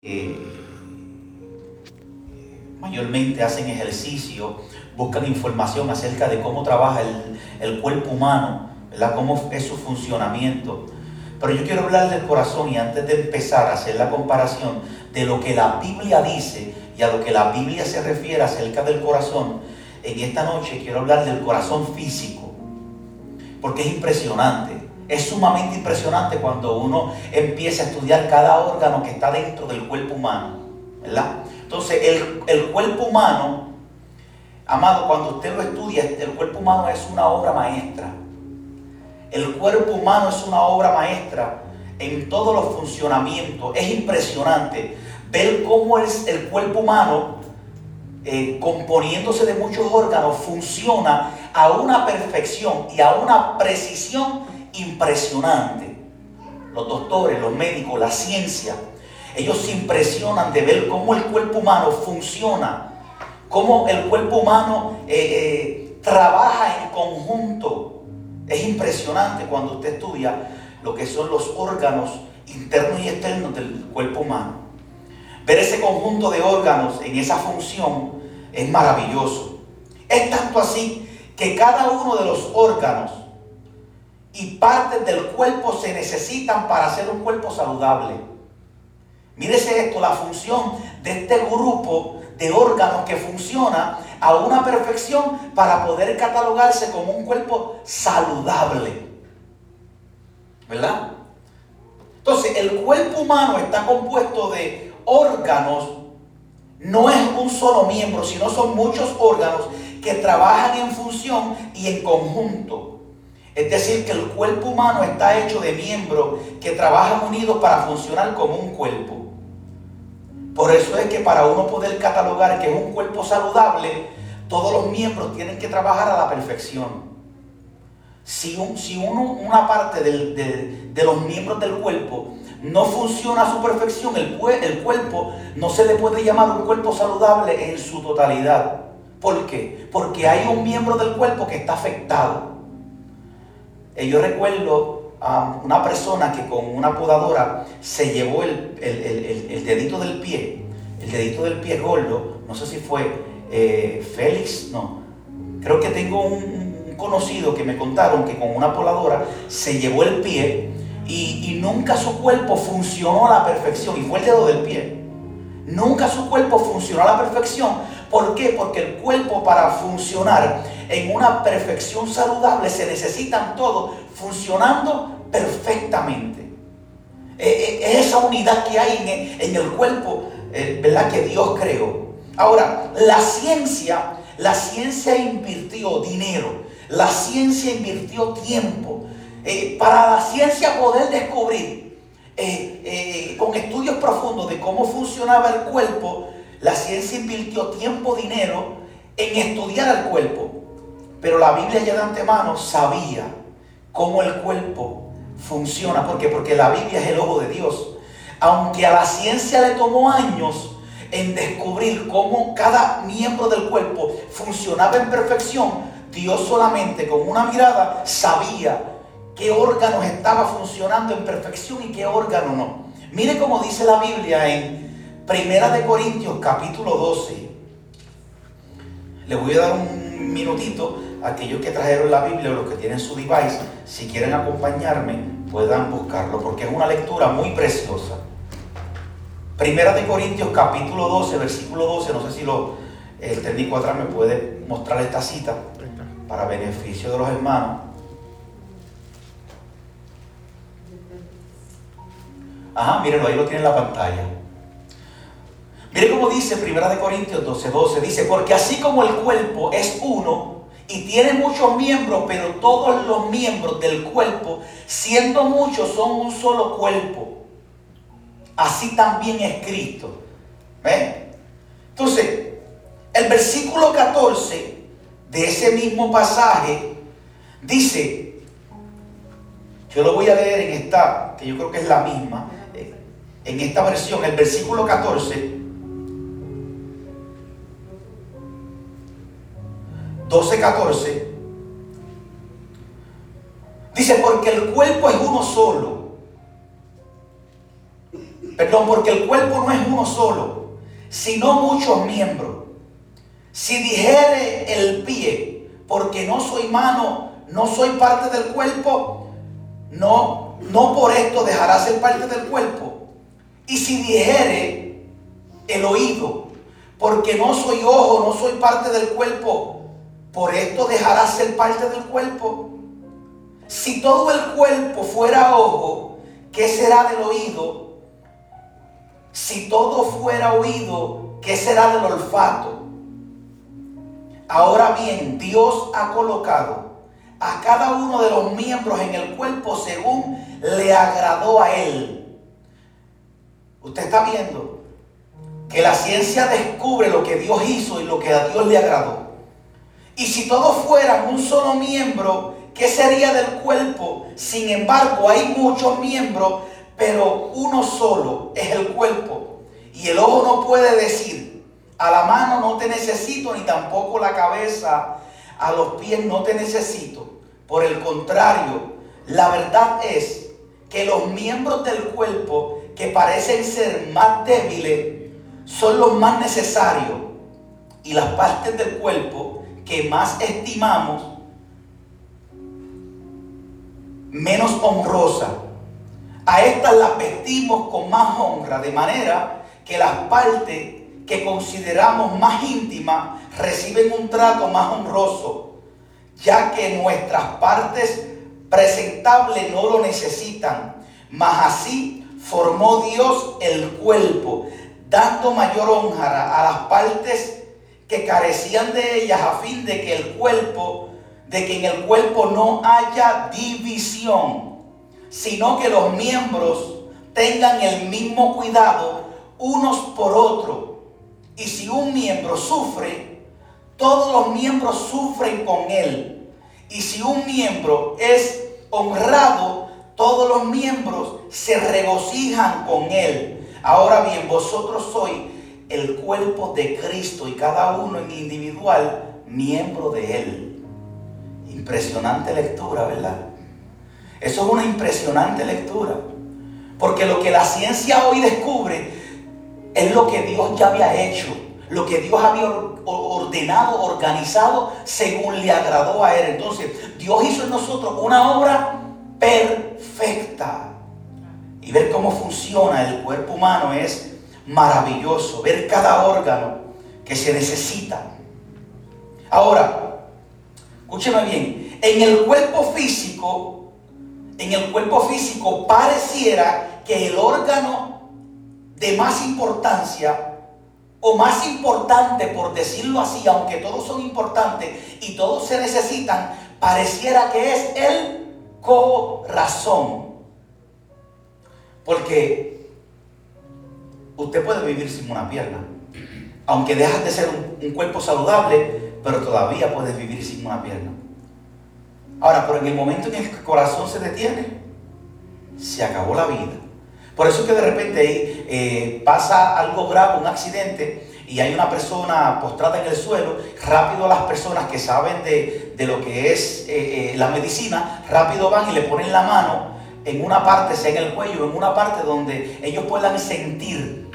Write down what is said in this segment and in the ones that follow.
Eh, mayormente hacen ejercicio, buscan información acerca de cómo trabaja el, cuerpo humano, ¿verdad? cómo es su funcionamiento. Pero yo quiero hablar del corazón y antes de empezar a hacer la comparación de lo que la Biblia dice y a lo que la Biblia se refiere acerca del corazón, en esta noche quiero hablar del corazón físico, porque es impresionante. Es sumamente impresionante cuando uno empieza a estudiar cada órgano que está dentro del cuerpo humano, ¿verdad? Entonces, el, el cuerpo humano, amado, cuando usted lo estudia, el cuerpo humano es una obra maestra. El cuerpo humano es una obra maestra en todos los funcionamientos. Es impresionante ver cómo es el cuerpo humano, eh, componiéndose de muchos órganos, funciona a una perfección y a una precisión impresionante. Los doctores, los médicos, la ciencia, ellos se impresionan de ver cómo el cuerpo humano funciona, cómo el cuerpo humano eh, eh, trabaja en conjunto. Es impresionante cuando usted estudia lo que son los órganos internos y externos del cuerpo humano. Ver ese conjunto de órganos en esa función es maravilloso. Es tanto así que cada uno de los órganos y partes del cuerpo se necesitan para hacer un cuerpo saludable. Mírese esto, la función de este grupo de órganos que funciona a una perfección para poder catalogarse como un cuerpo saludable. ¿Verdad? Entonces, el cuerpo humano está compuesto de órganos, no es un solo miembro, sino son muchos órganos que trabajan en función y en conjunto. Es decir, que el cuerpo humano está hecho de miembros que trabajan unidos para funcionar como un cuerpo. Por eso es que para uno poder catalogar que es un cuerpo saludable, todos los miembros tienen que trabajar a la perfección. Si, uno, una parte de, los miembros del cuerpo no funciona a su perfección, el, el cuerpo no se le puede llamar un cuerpo saludable en su totalidad. ¿Por qué? Porque hay un miembro del cuerpo que está afectado. Eh, yo recuerdo a una persona que con una podadora se llevó el, dedito del pie, el dedito del pie gordo, no sé si fue eh, Félix, no, creo que tengo un, conocido que me contaron que con una podadora se llevó el pie y, y nunca su cuerpo funcionó a la perfección, y fue el dedo del pie. Nunca su cuerpo funcionó a la perfección. ¿Por qué? Porque el cuerpo para funcionar en una perfección saludable se necesitan todos funcionando perfectamente. Eh, eh, esa unidad que hay en el, cuerpo, eh, ¿verdad? Que Dios creó. Ahora, la ciencia, la ciencia invirtió dinero, la ciencia invirtió tiempo. para la ciencia poder descubrir con estudios profundos de cómo funcionaba el cuerpo, la ciencia invirtió tiempo, dinero en estudiar el cuerpo. Pero la Biblia ya de antemano sabía cómo el cuerpo funciona. ¿Por qué? Porque la Biblia es el ojo de Dios. Aunque a la ciencia le tomó años en descubrir cómo cada miembro del cuerpo funcionaba en perfección, Dios solamente con una mirada sabía qué órganos estaba funcionando en perfección y qué órgano no. Mire cómo dice la Biblia en Primera de Corintios capítulo 12. Le voy a dar un minutito aquellos que trajeron la Biblia o los que tienen su device, si quieren acompañarme, puedan buscarlo, porque es una lectura muy preciosa. Primera de Corintios capítulo 12, versículo 12, no sé si lo, el técnico atrás me puede mostrar esta cita para beneficio de los hermanos. Ajá, mírenlo, ahí lo tiene en la pantalla. Mire cómo dice Primera de Corintios 12, 12, dice, porque así como el cuerpo es uno, y tiene muchos miembros, pero todos los miembros del cuerpo, siendo muchos, son un solo cuerpo. Así también es Cristo. ¿Ven? Entonces, el versículo 14 de ese mismo pasaje dice, yo lo voy a leer en esta, que yo creo que es la misma, en esta versión, el versículo 14 12, 14, dice, porque el cuerpo es uno solo. perdón, porque el cuerpo no es uno solo, sino muchos miembros. Si dijere el pie, porque no soy mano, no soy parte del cuerpo, no, no por esto dejará ser parte del cuerpo. Y si dijere el oído, porque no soy ojo, no soy parte del cuerpo, por esto dejará ser parte del cuerpo. Si todo el cuerpo fuera ojo, ¿qué será del oído? Si todo fuera oído, ¿qué será del olfato? Ahora bien, Dios ha colocado a cada uno de los miembros en el cuerpo según le agradó a Él. Usted está viendo que la ciencia descubre lo que Dios hizo y lo que a Dios le agradó. Y si todos fueran un solo miembro, ¿qué sería del cuerpo? Sin embargo, hay muchos miembros, pero uno solo es el cuerpo. Y el ojo no puede decir, a la mano no te necesito, ni tampoco la cabeza, a los pies no te necesito. Por el contrario, la verdad es que los miembros del cuerpo que parecen ser más débiles son los más necesarios y las partes del cuerpo que más estimamos menos honrosa. A estas las vestimos con más honra, de manera que las partes que consideramos más íntimas reciben un trato más honroso, ya que nuestras partes presentables no lo necesitan. Mas así formó Dios el cuerpo, dando mayor honra a las partes que carecían de ellas a fin de que el cuerpo, de que en el cuerpo no haya división, sino que los miembros tengan el mismo cuidado unos por otros. Y si un miembro sufre, todos los miembros sufren con él. Y si un miembro es honrado, todos los miembros se regocijan con él. Ahora bien, vosotros sois el cuerpo de Cristo y cada uno en individual miembro de Él. Impresionante lectura, ¿verdad? Eso es una impresionante lectura. Porque lo que la ciencia hoy descubre es lo que Dios ya había hecho, lo que Dios había ordenado, organizado según le agradó a Él. Entonces, Dios hizo en nosotros una obra perfecta. Y ver cómo funciona el cuerpo humano es maravilloso, ver cada órgano que se necesita. Ahora, escúcheme bien, en el cuerpo físico, en el cuerpo físico pareciera que el órgano de más importancia o más importante, por decirlo así, aunque todos son importantes y todos se necesitan, pareciera que es el corazón. Porque usted puede vivir sin una pierna. Aunque dejas de ser un, cuerpo saludable, pero todavía puedes vivir sin una pierna. Ahora, pero en el momento en que el corazón se detiene, se acabó la vida. Por eso es que de repente eh, pasa algo grave, un accidente, y hay una persona postrada en el suelo, rápido las personas que saben de, lo que es eh, eh, la medicina, rápido van y le ponen la mano en una parte, sea en el cuello, en una parte donde ellos puedan sentir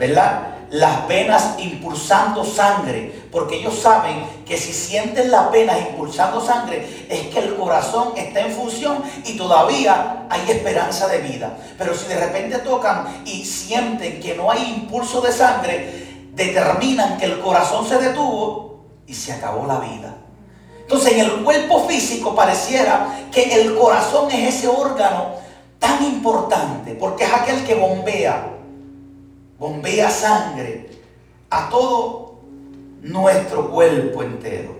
¿verdad? Las venas impulsando sangre, porque ellos saben que si sienten las venas impulsando sangre es que el corazón está en función y todavía hay esperanza de vida. Pero si de repente tocan y sienten que no hay impulso de sangre, determinan que el corazón se detuvo y se acabó la vida. Entonces en el cuerpo físico pareciera que el corazón es ese órgano tan importante, porque es aquel que bombea bombea sangre a todo nuestro cuerpo entero.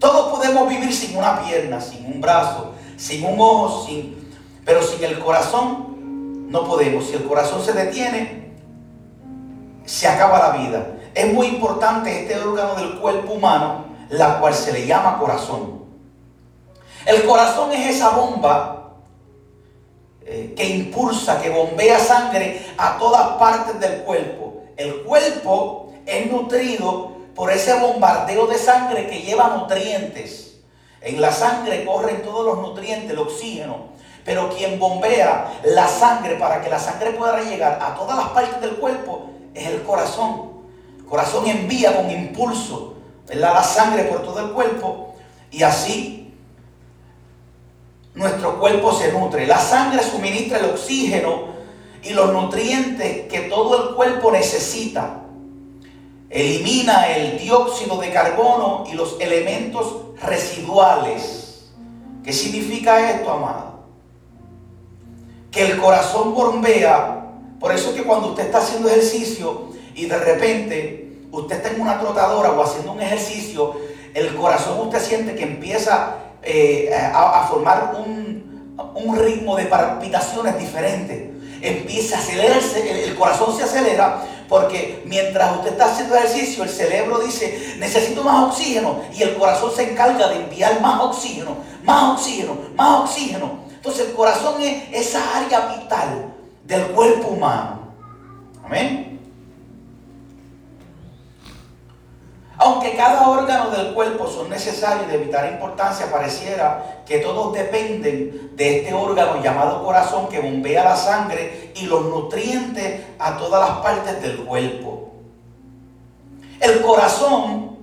Todos podemos vivir sin una pierna, sin un brazo, sin un ojo, sin, pero sin el corazón no podemos. Si el corazón se detiene, se acaba la vida. Es muy importante este órgano del cuerpo humano, la cual se le llama corazón. El corazón es esa bomba eh, que impulsa, que bombea sangre a todas partes del cuerpo. El cuerpo es nutrido por ese bombardeo de sangre que lleva nutrientes. En la sangre corren todos los nutrientes, el oxígeno. Pero quien bombea la sangre para que la sangre pueda llegar a todas las partes del cuerpo es el corazón. El corazón envía con impulso la sangre por todo el cuerpo y así nuestro cuerpo se nutre. La sangre suministra el oxígeno y los nutrientes que todo el cuerpo necesita. Elimina el dióxido de carbono y los elementos residuales. ¿Qué significa esto, amado? Que el corazón bombea. Por eso que cuando usted está haciendo ejercicio y de repente usted está en una trotadora o haciendo un ejercicio, el corazón usted siente que empieza eh, a, formar un, un ritmo de palpitaciones diferente empieza a acelerarse, el, corazón se acelera porque mientras usted está haciendo ejercicio, el cerebro dice, necesito más oxígeno y el corazón se encarga de enviar más oxígeno, más oxígeno, más oxígeno. Entonces el corazón es esa área vital del cuerpo humano. Amén. Cada órgano del cuerpo son necesarios de evitar importancia, pareciera que todos dependen de este órgano llamado corazón que bombea la sangre y los nutrientes a todas las partes del cuerpo. El corazón,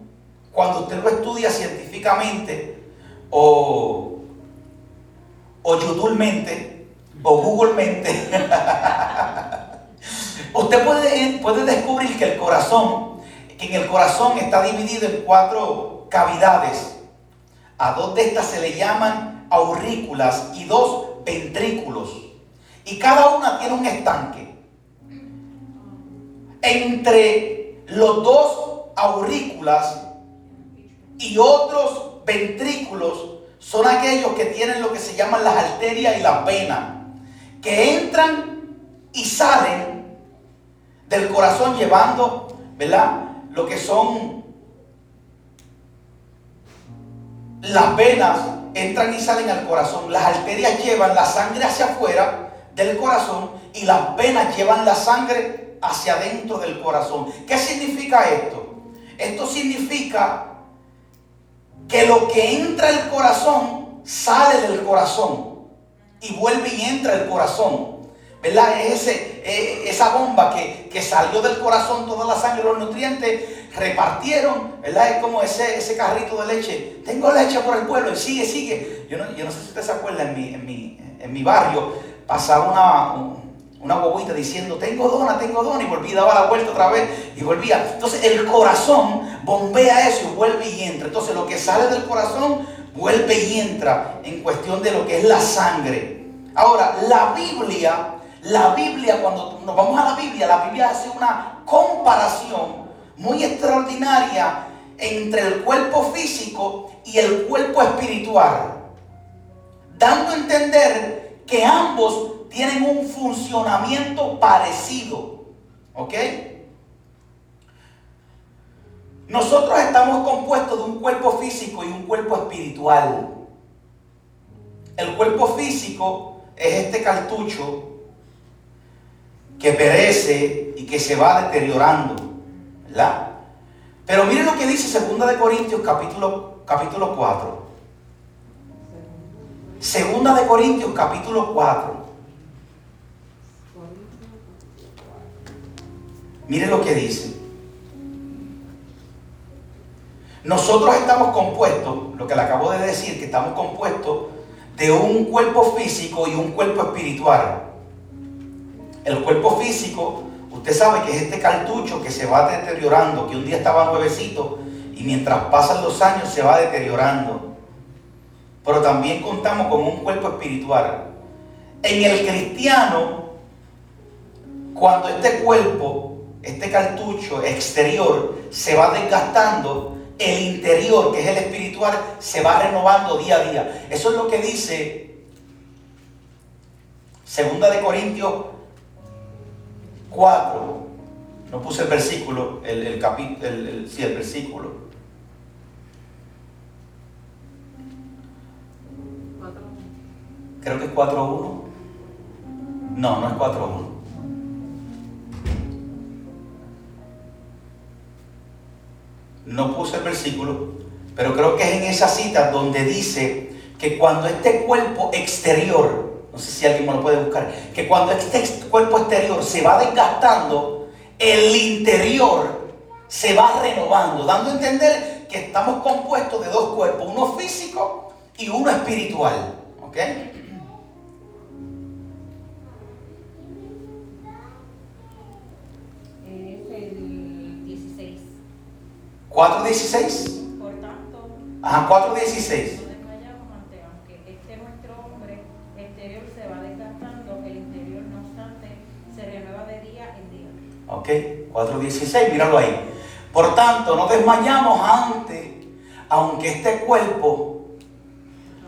cuando usted lo estudia científicamente o, o YouTubemente o Googlemente, usted puede, puede descubrir que el corazón en el corazón está dividido en cuatro cavidades. A dos de estas se le llaman aurículas y dos ventrículos. Y cada una tiene un estanque. Entre los dos aurículas y otros ventrículos son aquellos que tienen lo que se llaman las arterias y las venas, que entran y salen del corazón llevando, ¿verdad? Lo que son las venas entran y salen al corazón, las arterias llevan la sangre hacia afuera del corazón y las venas llevan la sangre hacia adentro del corazón. ¿Qué significa esto? Esto significa que lo que entra al corazón sale del corazón y vuelve y entra al corazón. ¿verdad? Ese, e, esa bomba que, salió del corazón, toda la sangre, los nutrientes, repartieron, ¿verdad? Es como ese, ese carrito de leche. Tengo leche por el pueblo y sigue, sigue. Yo no, yo no sé si usted se acuerda, en mi, en mi, en mi barrio pasaba una, una bobita diciendo, tengo dona, tengo dona, y volví, daba la vuelta otra vez y volvía. Entonces el corazón bombea eso y vuelve y entra. Entonces lo que sale del corazón vuelve y entra en cuestión de lo que es la sangre. Ahora, la Biblia la Biblia, cuando nos vamos a la Biblia, la Biblia hace una comparación muy extraordinaria entre el cuerpo físico y el cuerpo espiritual, dando a entender que ambos tienen un funcionamiento parecido. ¿Ok? Nosotros estamos compuestos de un cuerpo físico y un cuerpo espiritual. El cuerpo físico es este cartucho que perece y que se va deteriorando. ¿Verdad? Pero miren lo que dice 2 de Corintios capítulo, capítulo 4. Segunda de Corintios capítulo 4. Miren lo que dice. Nosotros estamos compuestos, lo que le acabo de decir, que estamos compuestos de un cuerpo físico y un cuerpo espiritual. El cuerpo físico, usted sabe que es este cartucho que se va deteriorando, que un día estaba nuevecito y mientras pasan los años se va deteriorando. Pero también contamos con un cuerpo espiritual. En el cristiano, cuando este cuerpo, este cartucho exterior se va desgastando, el interior, que es el espiritual, se va renovando día a día. Eso es lo que dice Segunda de Corintios 4, no puse el versículo, el, el capítulo, el, sí, el versículo. Creo que es 4.1. No, no es 4.1. No puse el versículo, pero creo que es en esa cita donde dice que cuando este cuerpo exterior, no sé si alguien me lo puede buscar, que cuando este cuerpo exterior se va desgastando, el interior se va renovando, dando a entender que estamos compuestos de dos cuerpos, uno físico y uno espiritual. ¿Ok? Es el 16. 4.16. Por tanto, Ajá, 4.16. no desmayamos ante, aunque este nuestro hombre exterior se va desgastando, el interior no obstante se renueva de día en día. Ok, 4.16, míralo ahí. Por tanto, no desmayamos antes, aunque este cuerpo,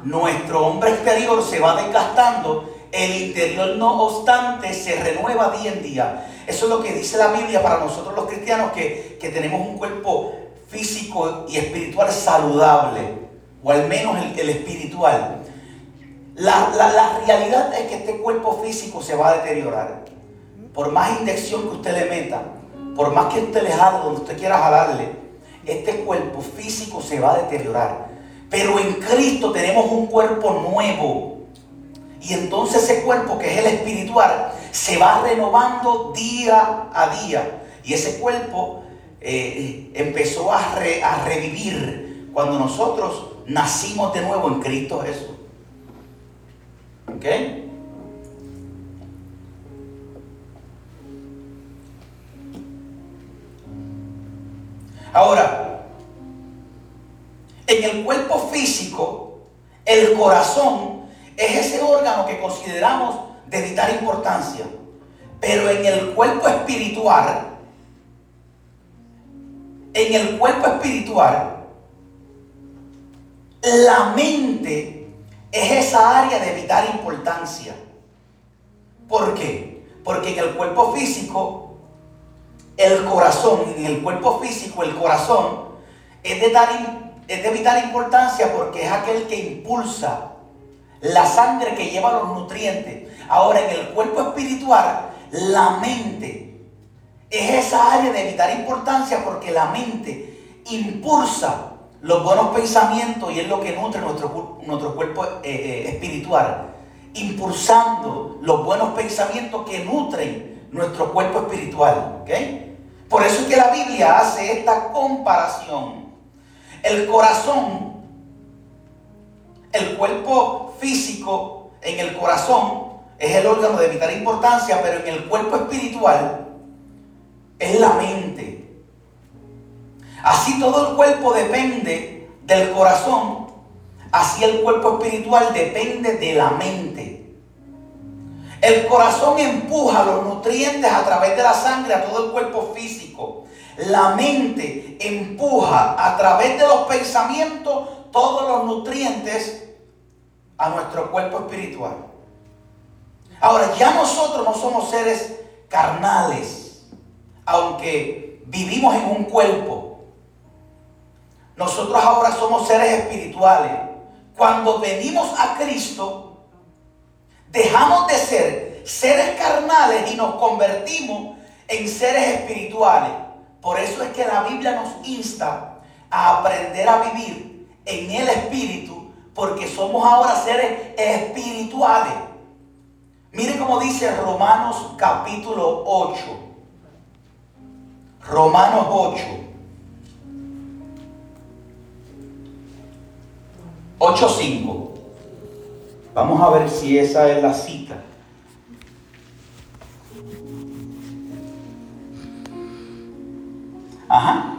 nuestro hombre exterior se va desgastando, el interior no obstante se renueva día en día. Eso es lo que dice la Biblia para nosotros los cristianos, que, que tenemos un cuerpo físico y espiritual saludable, o al menos el, el espiritual. La, la- la realidad es que este cuerpo físico se va a deteriorar. Por más inyección que usted le meta, por más que usted le jale donde usted quiera jalarle, este cuerpo físico se va a deteriorar. Pero en Cristo tenemos un cuerpo nuevo. Y entonces ese cuerpo que es el espiritual se va renovando día a día. Y ese cuerpo eh, empezó a, re- a revivir cuando nosotros nacimos de nuevo en Cristo Jesús. ¿Ok? Ahora, en el cuerpo físico, el corazón es ese órgano que consideramos de vital importancia. Pero en el cuerpo espiritual, en el cuerpo espiritual, la mente es esa área de vital importancia. ¿Por qué? Porque en el cuerpo físico el corazón, en el cuerpo físico, el corazón es de, tal, es de vital importancia porque es aquel que impulsa la sangre que lleva los nutrientes. Ahora, en el cuerpo espiritual, la mente es esa área de vital importancia porque la mente impulsa los buenos pensamientos y es lo que nutre nuestro, nuestro cuerpo eh, eh, espiritual. Impulsando los buenos pensamientos que nutren nuestro cuerpo espiritual. ¿ok? Por eso es que la Biblia hace esta comparación. El corazón, el cuerpo físico en el corazón es el órgano de vital importancia, pero en el cuerpo espiritual es la mente. Así todo el cuerpo depende del corazón, así el cuerpo espiritual depende de la mente. El corazón empuja los nutrientes a través de la sangre a todo el cuerpo físico. La mente empuja a través de los pensamientos todos los nutrientes a nuestro cuerpo espiritual. Ahora, ya nosotros no somos seres carnales, aunque vivimos en un cuerpo. Nosotros ahora somos seres espirituales. Cuando venimos a Cristo, dejamos de ser seres carnales y nos convertimos en seres espirituales. Por eso es que la Biblia nos insta a aprender a vivir en el espíritu, porque somos ahora seres espirituales. Mire cómo dice Romanos capítulo 8. Romanos 8. 8.5. Vamos a ver si esa es la cita. Ajá.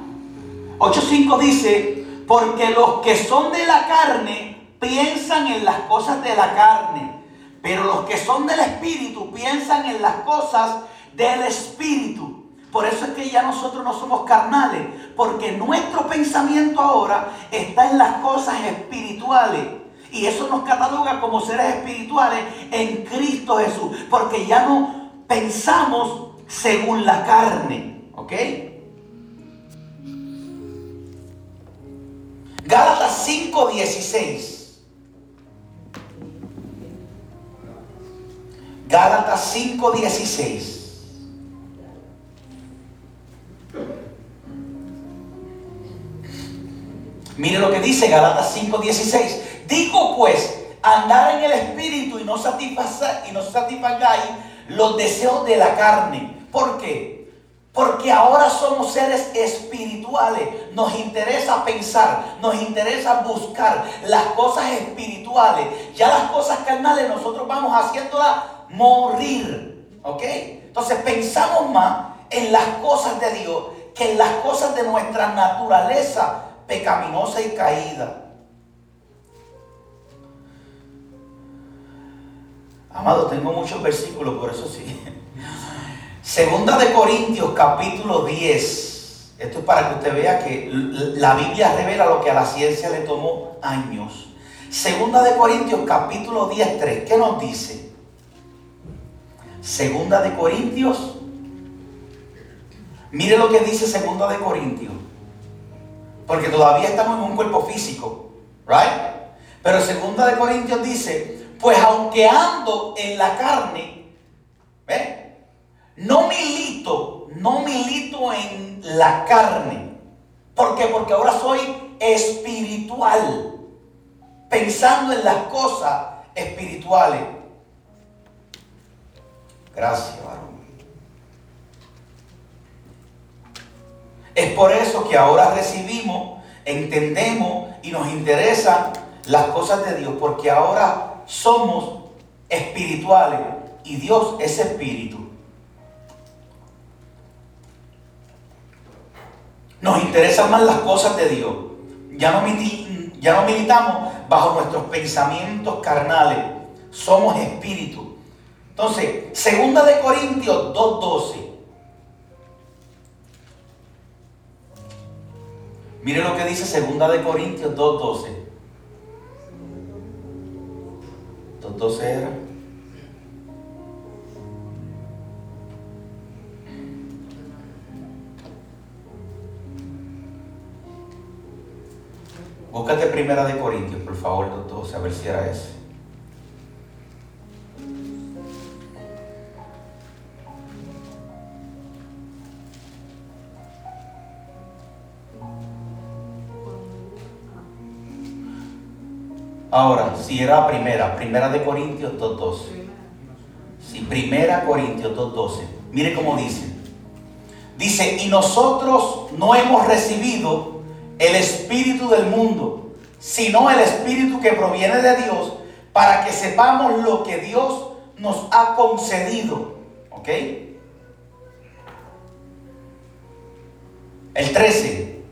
8.5 dice, porque los que son de la carne piensan en las cosas de la carne, pero los que son del espíritu piensan en las cosas del espíritu. Por eso es que ya nosotros no somos carnales, porque nuestro pensamiento ahora está en las cosas espirituales. Y eso nos cataloga como seres espirituales en Cristo Jesús, porque ya no pensamos según la carne. ¿Ok? Gálatas 5:16. Gálatas 5:16. Mire lo que dice Gálatas 5:16. Digo pues, andar en el espíritu y no, satisfacer, y no satisfagáis los deseos de la carne. ¿Por qué? Porque ahora somos seres espirituales. Nos interesa pensar, nos interesa buscar las cosas espirituales. Ya las cosas carnales nosotros vamos haciéndolas morir. ¿Ok? Entonces pensamos más en las cosas de Dios que en las cosas de nuestra naturaleza pecaminosa y caída. Amado, tengo muchos versículos, por eso sí. Segunda de Corintios capítulo 10. Esto es para que usted vea que la Biblia revela lo que a la ciencia le tomó años. Segunda de Corintios capítulo 10, 3. ¿Qué nos dice? Segunda de Corintios. Mire lo que dice Segunda de Corintios. Porque todavía estamos en un cuerpo físico. ¿Right? Pero Segunda de Corintios dice, pues aunque ando en la carne, ¿ve? No milito, no milito en la carne. ¿Por qué? Porque ahora soy espiritual, pensando en las cosas espirituales. Gracias, varón. Es por eso que ahora recibimos, entendemos y nos interesan las cosas de Dios, porque ahora somos espirituales y Dios es espíritu. Nos interesan más las cosas de Dios. Ya no, militamos bajo nuestros pensamientos carnales. Somos espíritu. Entonces, segunda de Corintios 2.12. Mire lo que dice segunda de Corintios 2.12. 2.12 era. Búscate primera de Corintios, por favor, doctor, a ver si era ese. Ahora, si era primera, primera de Corintios 2.12. Si primera Corintios 2.12. Mire cómo dice. Dice, y nosotros no hemos recibido el espíritu del mundo, sino el espíritu que proviene de Dios, para que sepamos lo que Dios nos ha concedido. ¿Ok? El 13.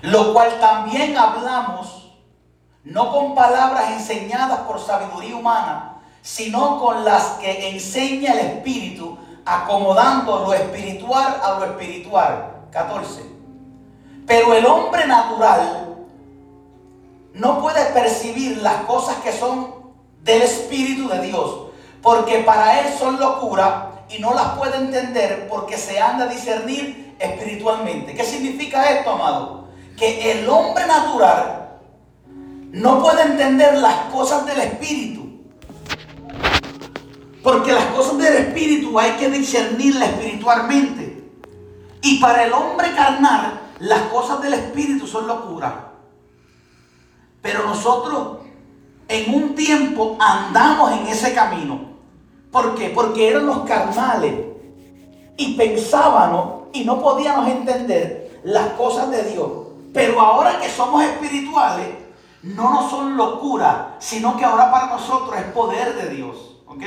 Lo cual también hablamos, no con palabras enseñadas por sabiduría humana, sino con las que enseña el Espíritu, acomodando lo espiritual a lo espiritual. 14. Pero el hombre natural no puede percibir las cosas que son del Espíritu de Dios, porque para él son locura y no las puede entender porque se anda a discernir espiritualmente. ¿Qué significa esto, amado? Que el hombre natural no puede entender las cosas del Espíritu. Porque las cosas del Espíritu hay que discernirlas espiritualmente. Y para el hombre carnal las cosas del Espíritu son locura. Pero nosotros en un tiempo andamos en ese camino. ¿Por qué? Porque éramos carnales y pensábamos y no podíamos entender las cosas de Dios. Pero ahora que somos espirituales, no nos son locura, sino que ahora para nosotros es poder de Dios. ¿Ok?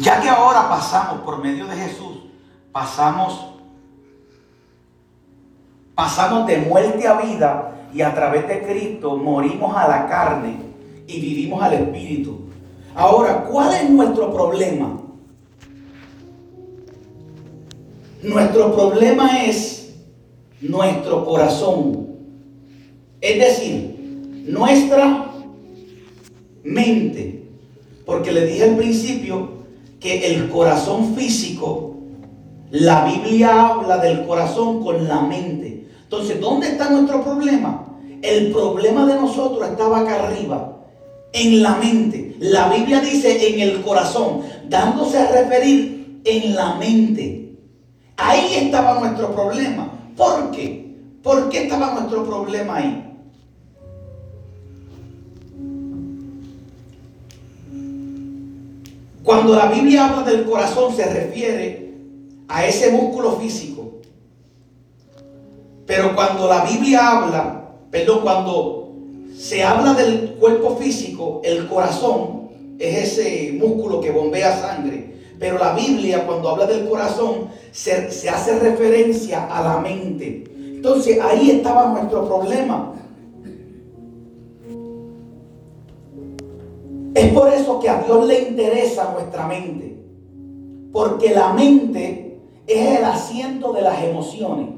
Ya que ahora pasamos por medio de Jesús, pasamos pasamos de muerte a vida y a través de Cristo morimos a la carne y vivimos al espíritu. Ahora, ¿cuál es nuestro problema? Nuestro problema es nuestro corazón. Es decir, nuestra mente. Porque le dije al principio que el corazón físico, la Biblia habla del corazón con la mente. Entonces, ¿dónde está nuestro problema? El problema de nosotros estaba acá arriba, en la mente. La Biblia dice en el corazón, dándose a referir en la mente. Ahí estaba nuestro problema. ¿Por qué? ¿Por qué estaba nuestro problema ahí? Cuando la Biblia habla del corazón se refiere a ese músculo físico. Pero cuando la Biblia habla, perdón, cuando se habla del cuerpo físico, el corazón es ese músculo que bombea sangre. Pero la Biblia cuando habla del corazón se, hace referencia a la mente. Entonces ahí estaba nuestro problema. Es por eso que a Dios le interesa nuestra mente. Porque la mente es el asiento de las emociones.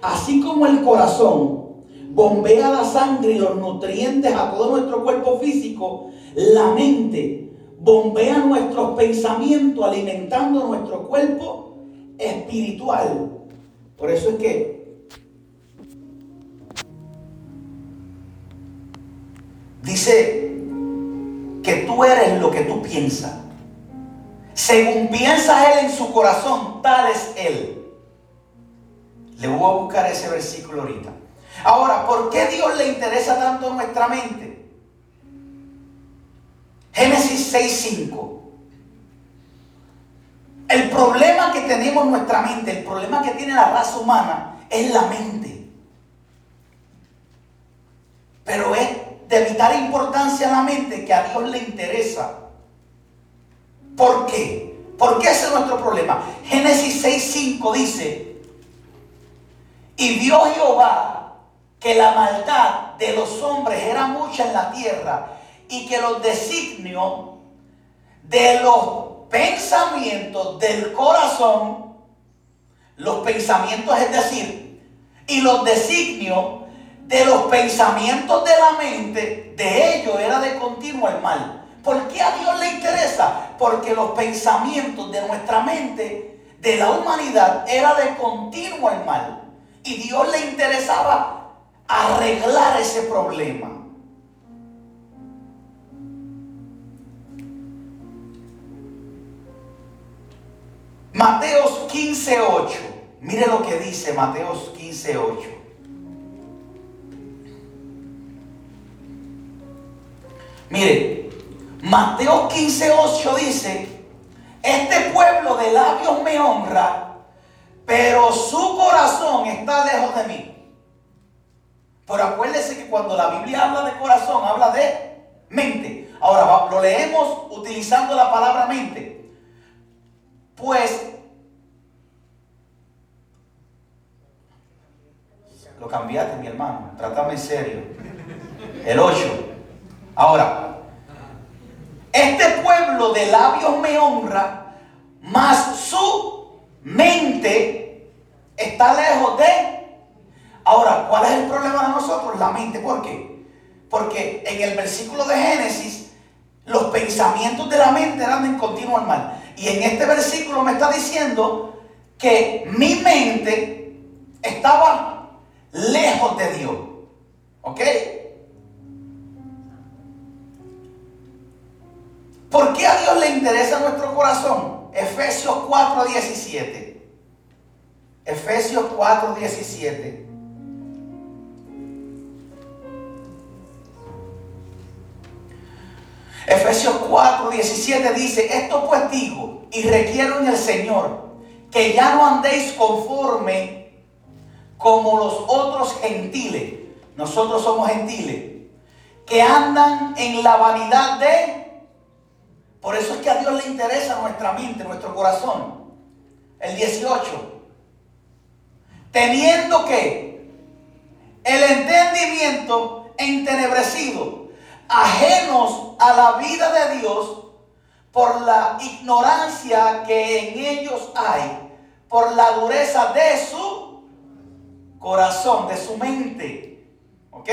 Así como el corazón bombea la sangre y los nutrientes a todo nuestro cuerpo físico, la mente bombea nuestros pensamientos alimentando nuestro cuerpo espiritual. Por eso es que dice que tú eres lo que tú piensas. Según piensa él en su corazón, tal es él. Le voy a buscar ese versículo ahorita. Ahora, ¿por qué Dios le interesa tanto nuestra mente? Génesis 6.5. El problema que tenemos en nuestra mente, el problema que tiene la raza humana, es la mente. Pero es de vital importancia a la mente que a Dios le interesa. ¿Por qué? ¿Por qué ese es nuestro problema? Génesis 6.5 dice, y vio Jehová que la maldad de los hombres era mucha en la tierra y que los designios de los pensamientos del corazón, los pensamientos es decir, y los designios de los pensamientos de la mente, de ellos era de continuo el mal. ¿Por qué a Dios le interesa? Porque los pensamientos de nuestra mente, de la humanidad, era de continuo el mal. Y Dios le interesaba arreglar ese problema. Mateos 15:8. Mire lo que dice Mateos 15:8. Mire, Mateo 15:8 dice, este pueblo de labios me honra, pero su corazón está lejos de mí. Pero acuérdese que cuando la Biblia habla de corazón, habla de mente. Ahora lo leemos utilizando la palabra mente. Pues lo cambiaste, mi hermano. Trátame en serio. El 8. Ahora, este pueblo de labios me honra, mas su mente está lejos de... Ahora, ¿cuál es el problema de nosotros? La mente. ¿Por qué? Porque en el versículo de Génesis, los pensamientos de la mente eran en continuo mal. Y en este versículo me está diciendo que mi mente estaba lejos de Dios. ¿Ok? ¿Por qué a Dios le interesa nuestro corazón? Efesios 4, 17. Efesios 4, Efesios 4, 17 dice, esto pues digo y requiero en el Señor que ya no andéis conforme como los otros gentiles. Nosotros somos gentiles. Que andan en la vanidad de por eso es que a Dios le interesa nuestra mente, nuestro corazón. El 18. Teniendo que el entendimiento entenebrecido, ajenos a la vida de Dios, por la ignorancia que en ellos hay, por la dureza de su corazón, de su mente. ¿Ok?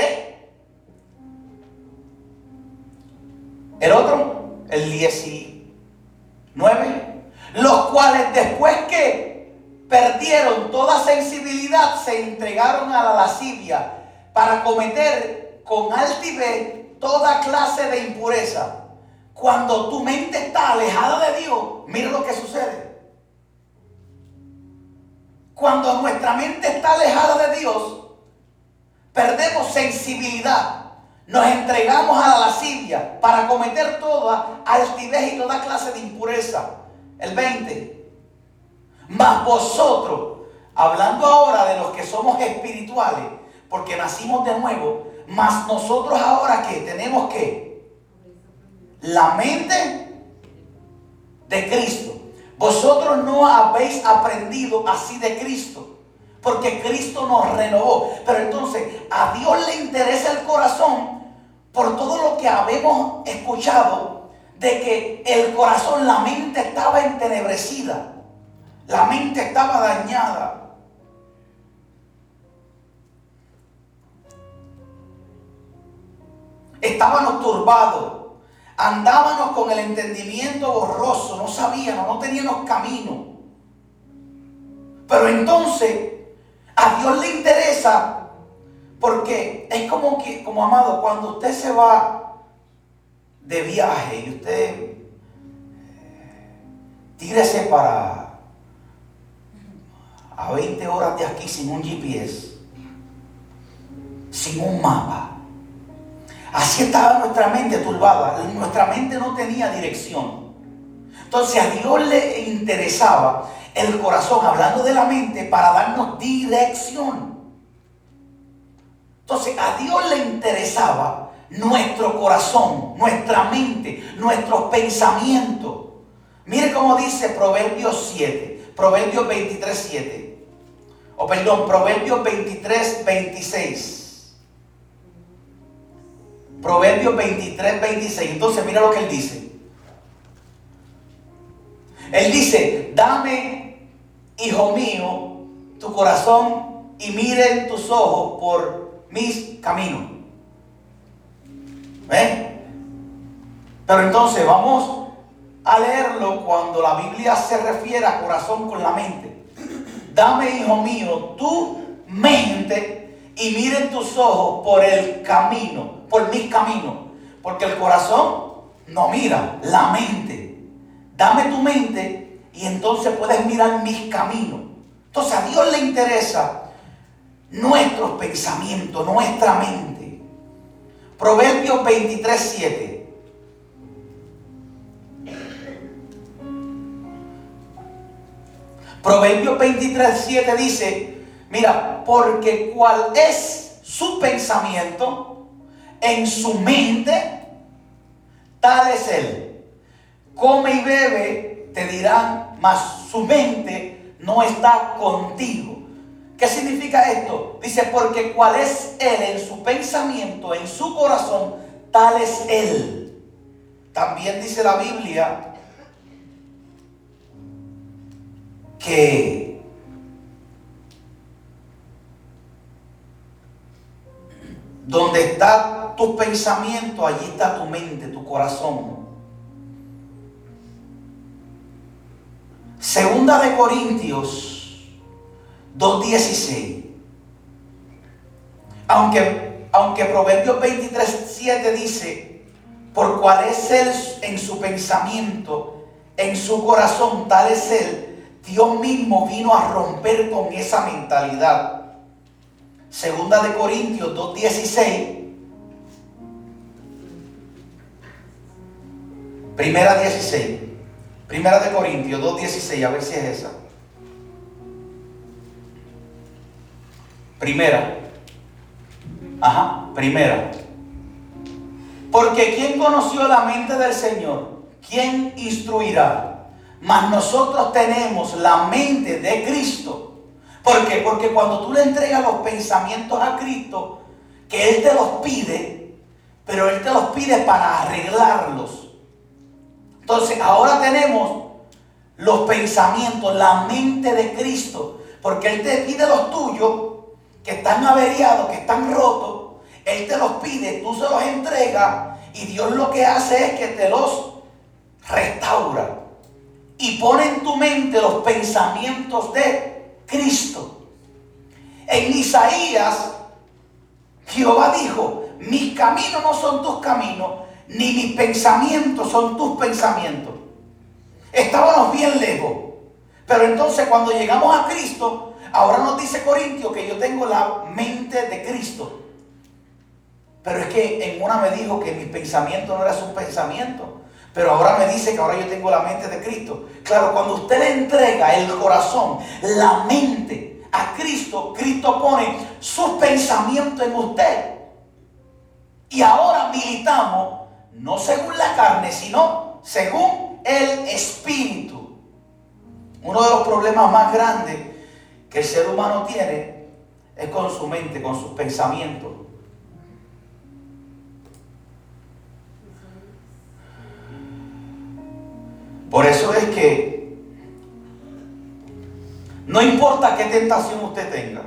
El otro el 19, los cuales después que perdieron toda sensibilidad se entregaron a la lascivia para cometer con altivez toda clase de impureza. cuando tu mente está alejada de Dios, mira lo que sucede. Cuando nuestra mente está alejada de Dios, perdemos sensibilidad. Nos entregamos a la lascivia para cometer toda altivez y toda clase de impureza. El 20. Mas vosotros, hablando ahora de los que somos espirituales, porque nacimos de nuevo, mas nosotros ahora que tenemos que la mente de Cristo. Vosotros no habéis aprendido así de Cristo, porque Cristo nos renovó. Pero entonces a Dios le interesa el corazón por todo lo que habemos escuchado de que el corazón, la mente estaba entenebrecida, la mente estaba dañada. Estábamos turbados, andábamos con el entendimiento borroso, no sabíamos, no teníamos camino. Pero entonces a Dios le interesa porque es como que, como amado, cuando usted se va de viaje y usted eh, tírese para a 20 horas de aquí sin un GPS, sin un mapa Así estaba nuestra mente turbada. Nuestra mente no tenía dirección. Entonces a Dios le interesaba el corazón, hablando de la mente, para darnos dirección. Entonces a Dios le interesaba nuestro corazón, nuestra mente, nuestros pensamientos. Mire cómo dice Proverbios 7, Proverbios 23, 7. O perdón, Proverbios 23, 26. Proverbios 23, 26. Entonces mira lo que él dice. Él dice, dame, hijo mío, tu corazón y miren tus ojos por mis caminos. ¿Ven? Pero entonces vamos a leerlo cuando la Biblia se refiere a corazón con la mente. Dame, hijo mío, tu mente y miren tus ojos por el camino, por mis caminos. Porque el corazón no mira, la mente. Dame tu mente y entonces puedes mirar mis caminos. Entonces a Dios le interesa nuestros pensamientos, nuestra mente. Proverbios 23, 7. Proverbios 23, 7 dice, Mira, porque cuál es su pensamiento en su mente, tal es él. Come y bebe, te dirán, mas su mente no está contigo. ¿Qué significa esto? Dice, porque cuál es él en su pensamiento, en su corazón, tal es él. También dice la Biblia que Donde está tu pensamiento, allí está tu mente, tu corazón. Segunda de Corintios 2.16. Aunque, aunque Proverbios 23.7 dice, por cuál es él en su pensamiento, en su corazón, tal es él, Dios mismo vino a romper con esa mentalidad. Segunda de Corintios 2.16. Primera 16. Primera de Corintios 2.16. A ver si es esa. Primera. Ajá, primera. Porque ¿quién conoció la mente del Señor? ¿Quién instruirá? Mas nosotros tenemos la mente de Cristo ¿Por qué? Porque cuando tú le entregas los pensamientos a Cristo, que Él te los pide, pero Él te los pide para arreglarlos. Entonces, ahora tenemos los pensamientos, la mente de Cristo, porque Él te pide los tuyos, que están averiados, que están rotos. Él te los pide, tú se los entregas y Dios lo que hace es que te los restaura y pone en tu mente los pensamientos de Cristo. En Isaías, Jehová dijo, mis caminos no son tus caminos, ni mis pensamientos son tus pensamientos. Estábamos bien lejos. Pero entonces cuando llegamos a Cristo, ahora nos dice Corintio que yo tengo la mente de Cristo. Pero es que en una me dijo que mis pensamientos no eran sus pensamientos. Pero ahora me dice que ahora yo tengo la mente de Cristo. Claro, cuando usted le entrega el corazón, la mente a Cristo, Cristo pone sus pensamientos en usted. Y ahora militamos no según la carne, sino según el Espíritu. Uno de los problemas más grandes que el ser humano tiene es con su mente, con sus pensamientos. Por eso es que no importa qué tentación usted tenga,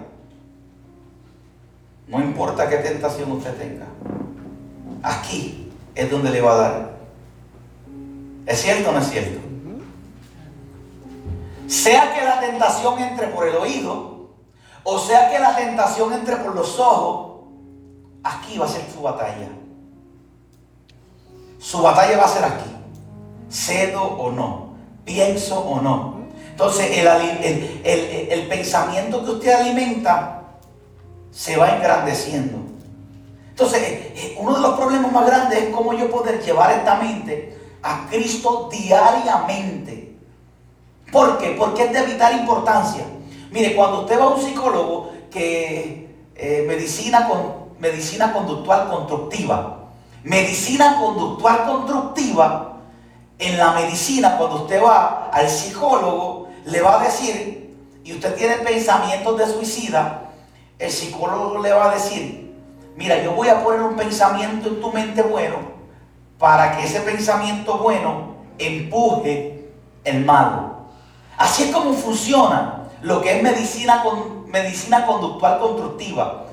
no importa qué tentación usted tenga, aquí es donde le va a dar. ¿Es cierto o no es cierto? Sea que la tentación entre por el oído, o sea que la tentación entre por los ojos, aquí va a ser su batalla. Su batalla va a ser aquí. Cedo o no, pienso o no. Entonces el, el pensamiento que usted alimenta se va engrandeciendo. Entonces, eh, uno de los problemas más grandes es cómo yo poder llevar esta mente a Cristo diariamente. ¿Por qué? Porque es de vital importancia. Mire, cuando usted va a un psicólogo que eh, medicina, con, medicina conductual constructiva, medicina conductual constructiva, en la medicina, cuando usted va al psicólogo, le va a decir, y usted tiene pensamientos de suicida, el psicólogo le va a decir, mira, yo voy a poner un pensamiento en tu mente bueno para que ese pensamiento bueno empuje el malo. Así es como funciona lo que es medicina, con, medicina conductual constructiva.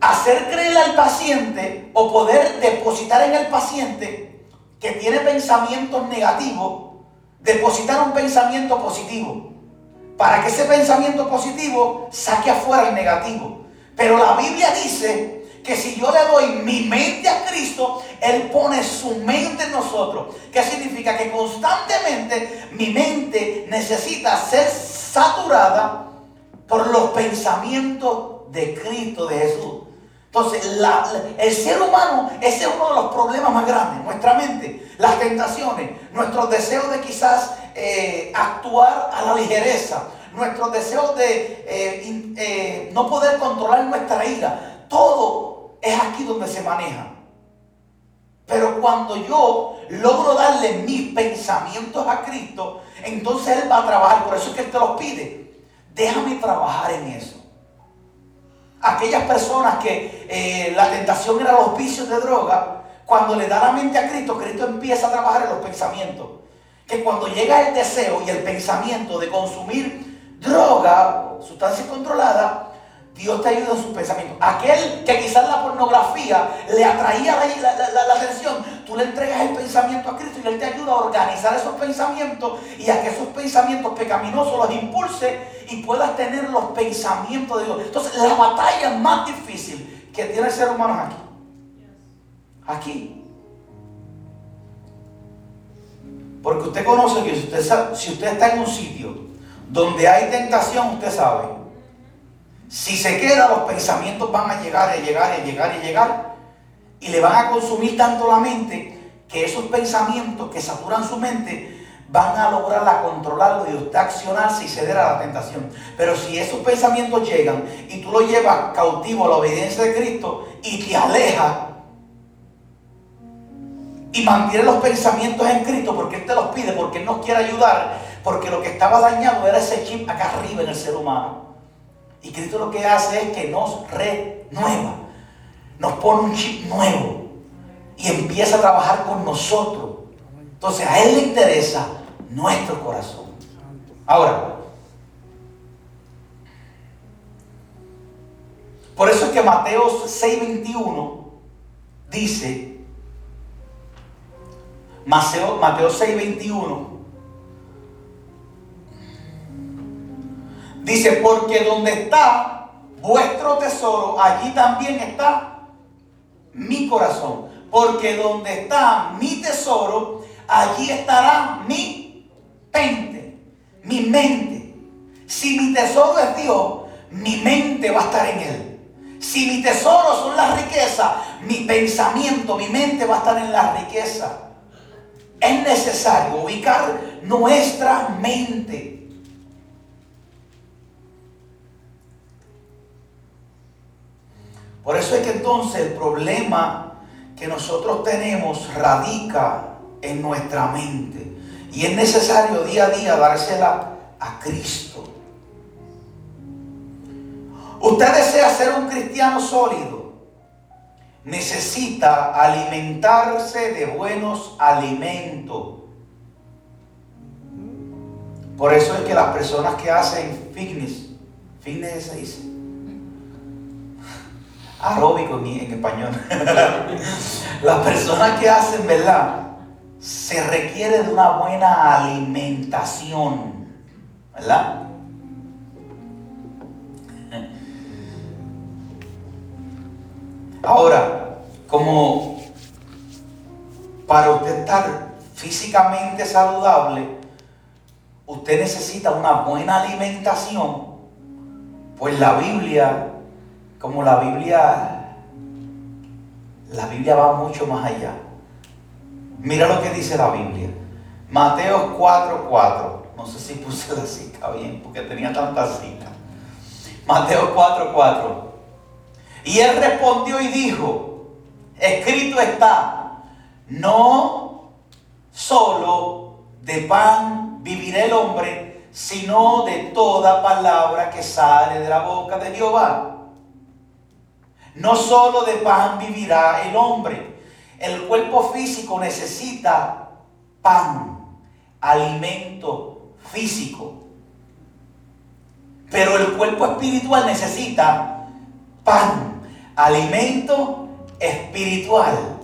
Hacer creer al paciente o poder depositar en el paciente que tiene pensamientos negativos, depositar un pensamiento positivo. Para que ese pensamiento positivo saque afuera el negativo. Pero la Biblia dice que si yo le doy mi mente a Cristo, Él pone su mente en nosotros. ¿Qué significa? Que constantemente mi mente necesita ser saturada por los pensamientos de Cristo, de Jesús. Entonces, el ser humano, ese es uno de los problemas más grandes, nuestra mente, las tentaciones, nuestros deseos de quizás eh, actuar a la ligereza, nuestros deseos de eh, eh, no poder controlar nuestra ira, todo es aquí donde se maneja. Pero cuando yo logro darle mis pensamientos a Cristo, entonces Él va a trabajar. Por eso es que Él te los pide. Déjame trabajar en eso. Aquellas personas que eh, la tentación era los vicios de droga, cuando le da la mente a Cristo, Cristo empieza a trabajar en los pensamientos. Que cuando llega el deseo y el pensamiento de consumir droga, sustancia controlada, Dios te ayuda en sus pensamientos. Aquel que quizás la pornografía le atraía la, atención, tú le entregas el pensamiento a Cristo y Él te ayuda a organizar esos pensamientos y a que esos pensamientos pecaminosos los impulse y puedas tener los pensamientos de Dios. Entonces, la batalla más difícil que tiene el ser humano aquí. Aquí. Porque usted conoce que si usted, si usted está en un sitio donde hay tentación, usted sabe si se queda, los pensamientos van a llegar y llegar y llegar y llegar. Y le van a consumir tanto la mente que esos pensamientos que saturan su mente van a lograr a controlarlo y usted accionarse y ceder a la tentación. Pero si esos pensamientos llegan y tú lo llevas cautivo a la obediencia de Cristo y te aleja y mantiene los pensamientos en Cristo porque Él te los pide, porque Él nos quiere ayudar, porque lo que estaba dañado era ese chip acá arriba en el ser humano. Y Cristo lo que hace es que nos renueva, nos pone un chip nuevo y empieza a trabajar con nosotros. Entonces a Él le interesa nuestro corazón. Ahora, por eso es que Mateo 6:21 dice, Mateo, Mateo 6:21, Dice, porque donde está vuestro tesoro, allí también está mi corazón. porque donde está mi tesoro, allí estará mi mente, mi mente. Si mi tesoro es Dios, mi mente va a estar en él. Si mi tesoro son las riquezas, mi pensamiento, mi mente va a estar en la riqueza. Es necesario ubicar nuestra mente. Por eso es que entonces el problema que nosotros tenemos radica en nuestra mente. Y es necesario día a día dársela a Cristo. Usted desea ser un cristiano sólido. Necesita alimentarse de buenos alimentos. Por eso es que las personas que hacen fitness, fitness se dice, aeróbico en, español, las personas que hacen, ¿verdad? Se requiere de una buena alimentación, ¿verdad? Ahora, como para usted estar físicamente saludable, usted necesita una buena alimentación, pues la Biblia, como la Biblia, la Biblia va mucho más allá. Mira lo que dice la Biblia. Mateo 4:4. No sé si puse la cita bien, porque tenía tantas citas. Mateo 4:4. Y él respondió y dijo, escrito está, no solo de pan vivirá el hombre, sino de toda palabra que sale de la boca de Jehová. No solo de pan vivirá el hombre. El cuerpo físico necesita pan, alimento físico. Pero el cuerpo espiritual necesita pan alimento espiritual.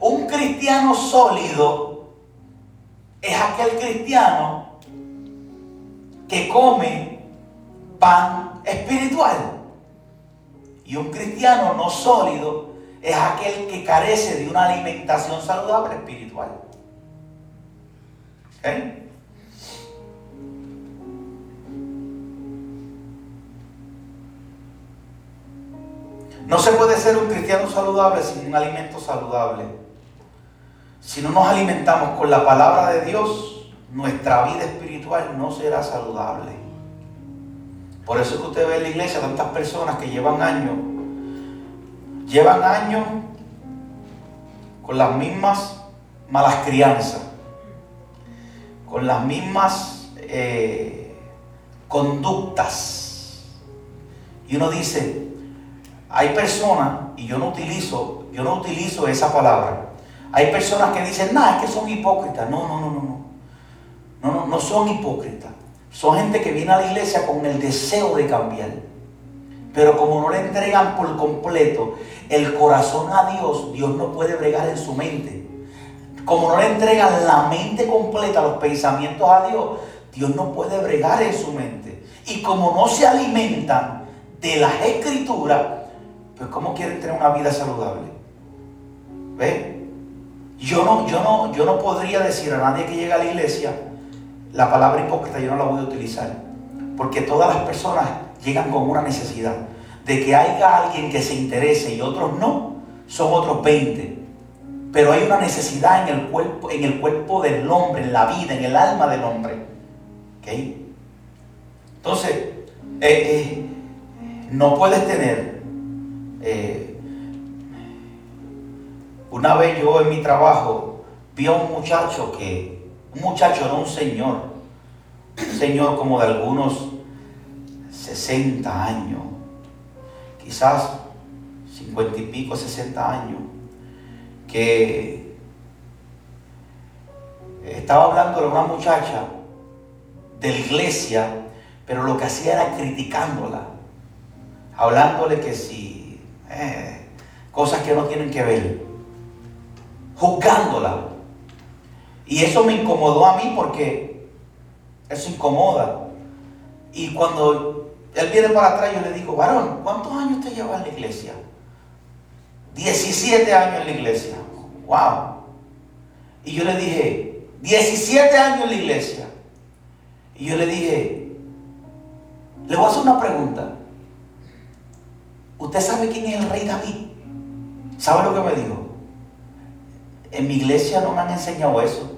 Un cristiano sólido es aquel cristiano que come pan espiritual. Y un cristiano no sólido es aquel que carece de una alimentación saludable espiritual. No se puede ser un cristiano saludable sin un alimento saludable. Si no nos alimentamos con la palabra de Dios, nuestra vida espiritual no será saludable. Por eso es que usted ve en la iglesia tantas personas que llevan años, llevan años con las mismas malas crianzas, con las mismas eh, conductas. Y uno dice, hay personas, y yo no utilizo, yo no utilizo esa palabra. Hay personas que dicen, nada, es que son hipócritas. No, no, no, no, no. No, no, no son hipócritas. Son gente que viene a la iglesia con el deseo de cambiar. Pero como no le entregan por completo el corazón a Dios, Dios no puede bregar en su mente. Como no le entregan la mente completa, los pensamientos a Dios, Dios no puede bregar en su mente. Y como no se alimentan de las escrituras, pues ¿cómo quieren tener una vida saludable? ¿Ve? Yo no, yo, no, yo no podría decir a nadie que llega a la iglesia la palabra hipócrita, yo no la voy a utilizar. Porque todas las personas llegan con una necesidad. De que haya alguien que se interese y otros no, son otros 20. Pero hay una necesidad en el cuerpo, en el cuerpo del hombre, en la vida, en el alma del hombre. ¿Okay? Entonces, eh, eh, no puedes tener eh, una vez yo en mi trabajo vi a un muchacho que, un muchacho no un señor, un señor como de algunos 60 años, quizás 50 y pico, 60 años, que estaba hablando de una muchacha de la iglesia, pero lo que hacía era criticándola, hablándole que si eh, cosas que no tienen que ver, juzgándola. Y eso me incomodó a mí porque eso incomoda. Y cuando él viene para atrás, yo le digo, varón, ¿cuántos años te lleva en la iglesia? 17 años en la iglesia. wow. Y yo le dije, 17 años en la iglesia. Y yo le dije, le voy a hacer una pregunta. ¿Usted sabe quién es el rey David? ¿Sabe lo que me dijo? En mi iglesia no me han enseñado eso.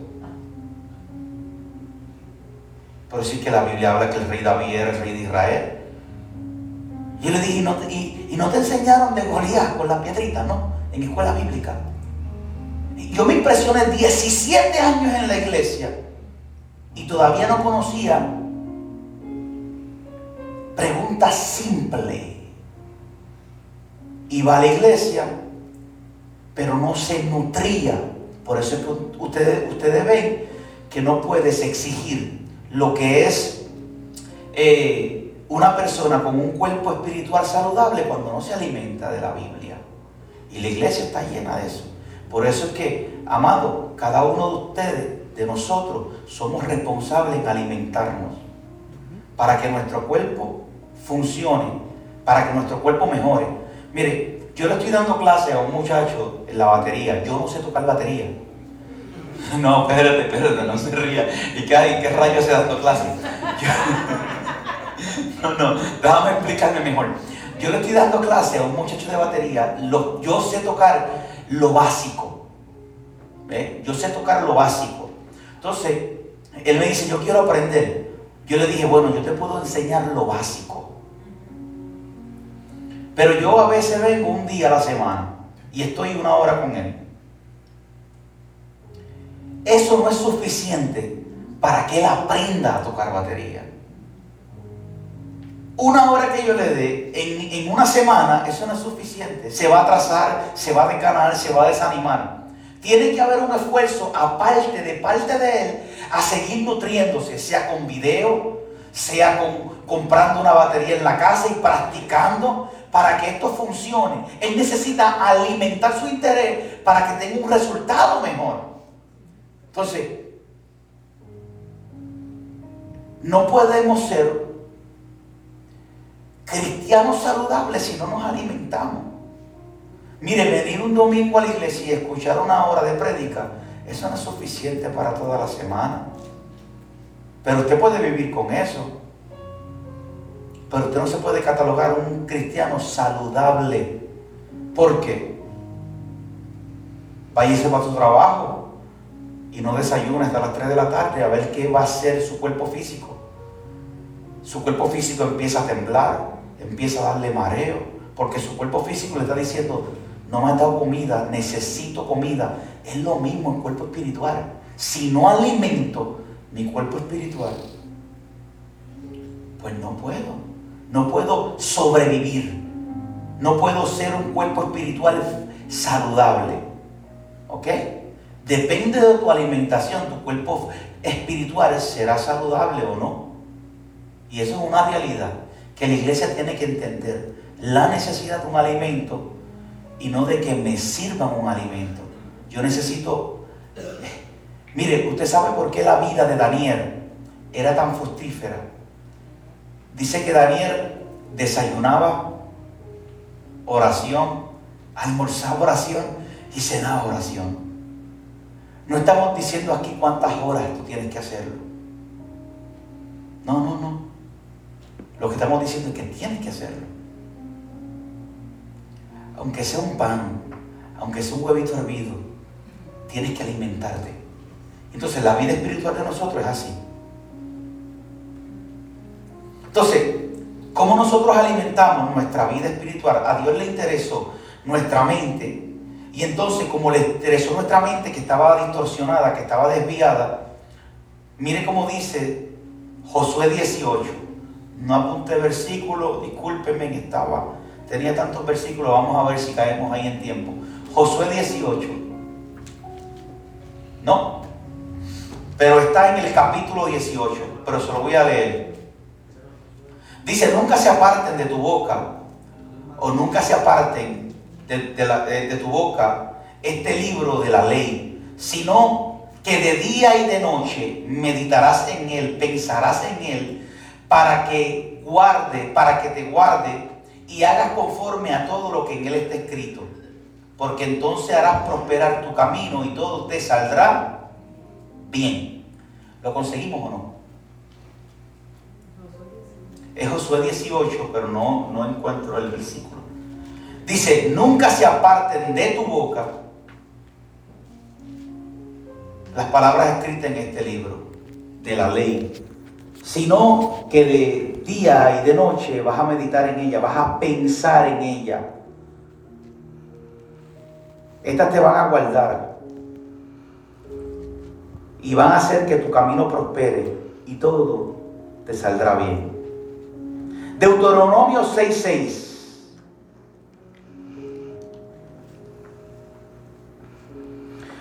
Pero sí que la Biblia habla que el rey David era el rey de Israel. Yo le dije, ¿y no te, enseñaron de Goliat con la piedrita, no? En escuela bíblica. yo me impresioné 17 años en la iglesia y todavía no conocía preguntas simples. Iba a la iglesia, pero no se nutría. Por eso es que ustedes, ustedes ven que no puedes exigir lo que es eh, una persona con un cuerpo espiritual saludable cuando no se alimenta de la Biblia. Y la iglesia está llena de eso. Por eso es que, amado, cada uno de ustedes, de nosotros, somos responsables en alimentarnos para que nuestro cuerpo funcione, para que nuestro cuerpo mejore. Mire, yo le estoy dando clase a un muchacho en la batería. Yo no sé tocar batería. No, espérate, espérate, no se ría. ¿Y qué, qué rayos se dando clase? no, no, déjame explicarme mejor. Yo le estoy dando clase a un muchacho de batería. yo sé tocar lo básico. Yo sé tocar lo básico. Entonces, él me dice, yo quiero aprender. Yo le dije, bueno, yo te puedo enseñar lo básico. Pero yo a veces vengo un día a la semana y estoy una hora con él. Eso no es suficiente para que él aprenda a tocar batería. Una hora que yo le dé en, una semana, eso no es suficiente. Se va a atrasar, se va a decanar, se va a desanimar. Tiene que haber un esfuerzo aparte de parte de él a seguir nutriéndose, sea con video, sea con, comprando una batería en la casa y practicando para que esto funcione. Él necesita alimentar su interés para que tenga un resultado mejor. Entonces, no podemos ser cristianos saludables si no nos alimentamos. Mire, venir un domingo a la iglesia y escuchar una hora de prédica, eso no es suficiente para toda la semana. Pero usted puede vivir con eso. Pero usted no se puede catalogar un cristiano saludable. ¿Por qué? Váyase para su trabajo, y no desayuna hasta las 3 de la tarde a ver qué va a hacer su cuerpo físico. Su cuerpo físico empieza a temblar, empieza a darle mareo, porque su cuerpo físico le está diciendo, no me has dado comida, necesito comida. Es lo mismo en cuerpo espiritual. Si no alimento mi cuerpo espiritual, pues no puedo. No puedo sobrevivir. No puedo ser un cuerpo espiritual saludable. ¿Ok? Depende de tu alimentación, tu cuerpo espiritual será saludable o no. Y eso es una realidad que la iglesia tiene que entender. La necesidad de un alimento y no de que me sirvan un alimento. Yo necesito... Mire, usted sabe por qué la vida de Daniel era tan fructífera. Dice que Daniel desayunaba oración, almorzaba oración y cenaba oración. No estamos diciendo aquí cuántas horas tú tienes que hacerlo. No, no, no. Lo que estamos diciendo es que tienes que hacerlo. Aunque sea un pan, aunque sea un huevito hervido, tienes que alimentarte. Entonces la vida espiritual de nosotros es así. Entonces, ¿cómo nosotros alimentamos nuestra vida espiritual? A Dios le interesó nuestra mente y entonces, como le interesó nuestra mente que estaba distorsionada, que estaba desviada, mire cómo dice Josué 18. No apunté versículo, discúlpenme, estaba, tenía tantos versículos, vamos a ver si caemos ahí en tiempo. Josué 18. No, pero está en el capítulo 18, pero se lo voy a leer. Dice, nunca se aparten de tu boca, o nunca se aparten de, tu boca este libro de la ley, sino que de día y de noche meditarás en él, pensarás en él, para que guarde, para que te guarde y hagas conforme a todo lo que en él está escrito. porque entonces harás prosperar tu camino y todo te saldrá bien. ¿Lo conseguimos o no? Es Josué 18, pero no, no encuentro el versículo. Dice, nunca se aparten de tu boca las palabras escritas en este libro de la ley, sino que de día y de noche vas a meditar en ella, vas a pensar en ella. Estas te van a guardar y van a hacer que tu camino prospere y todo te saldrá bien. Deuteronomio 6:6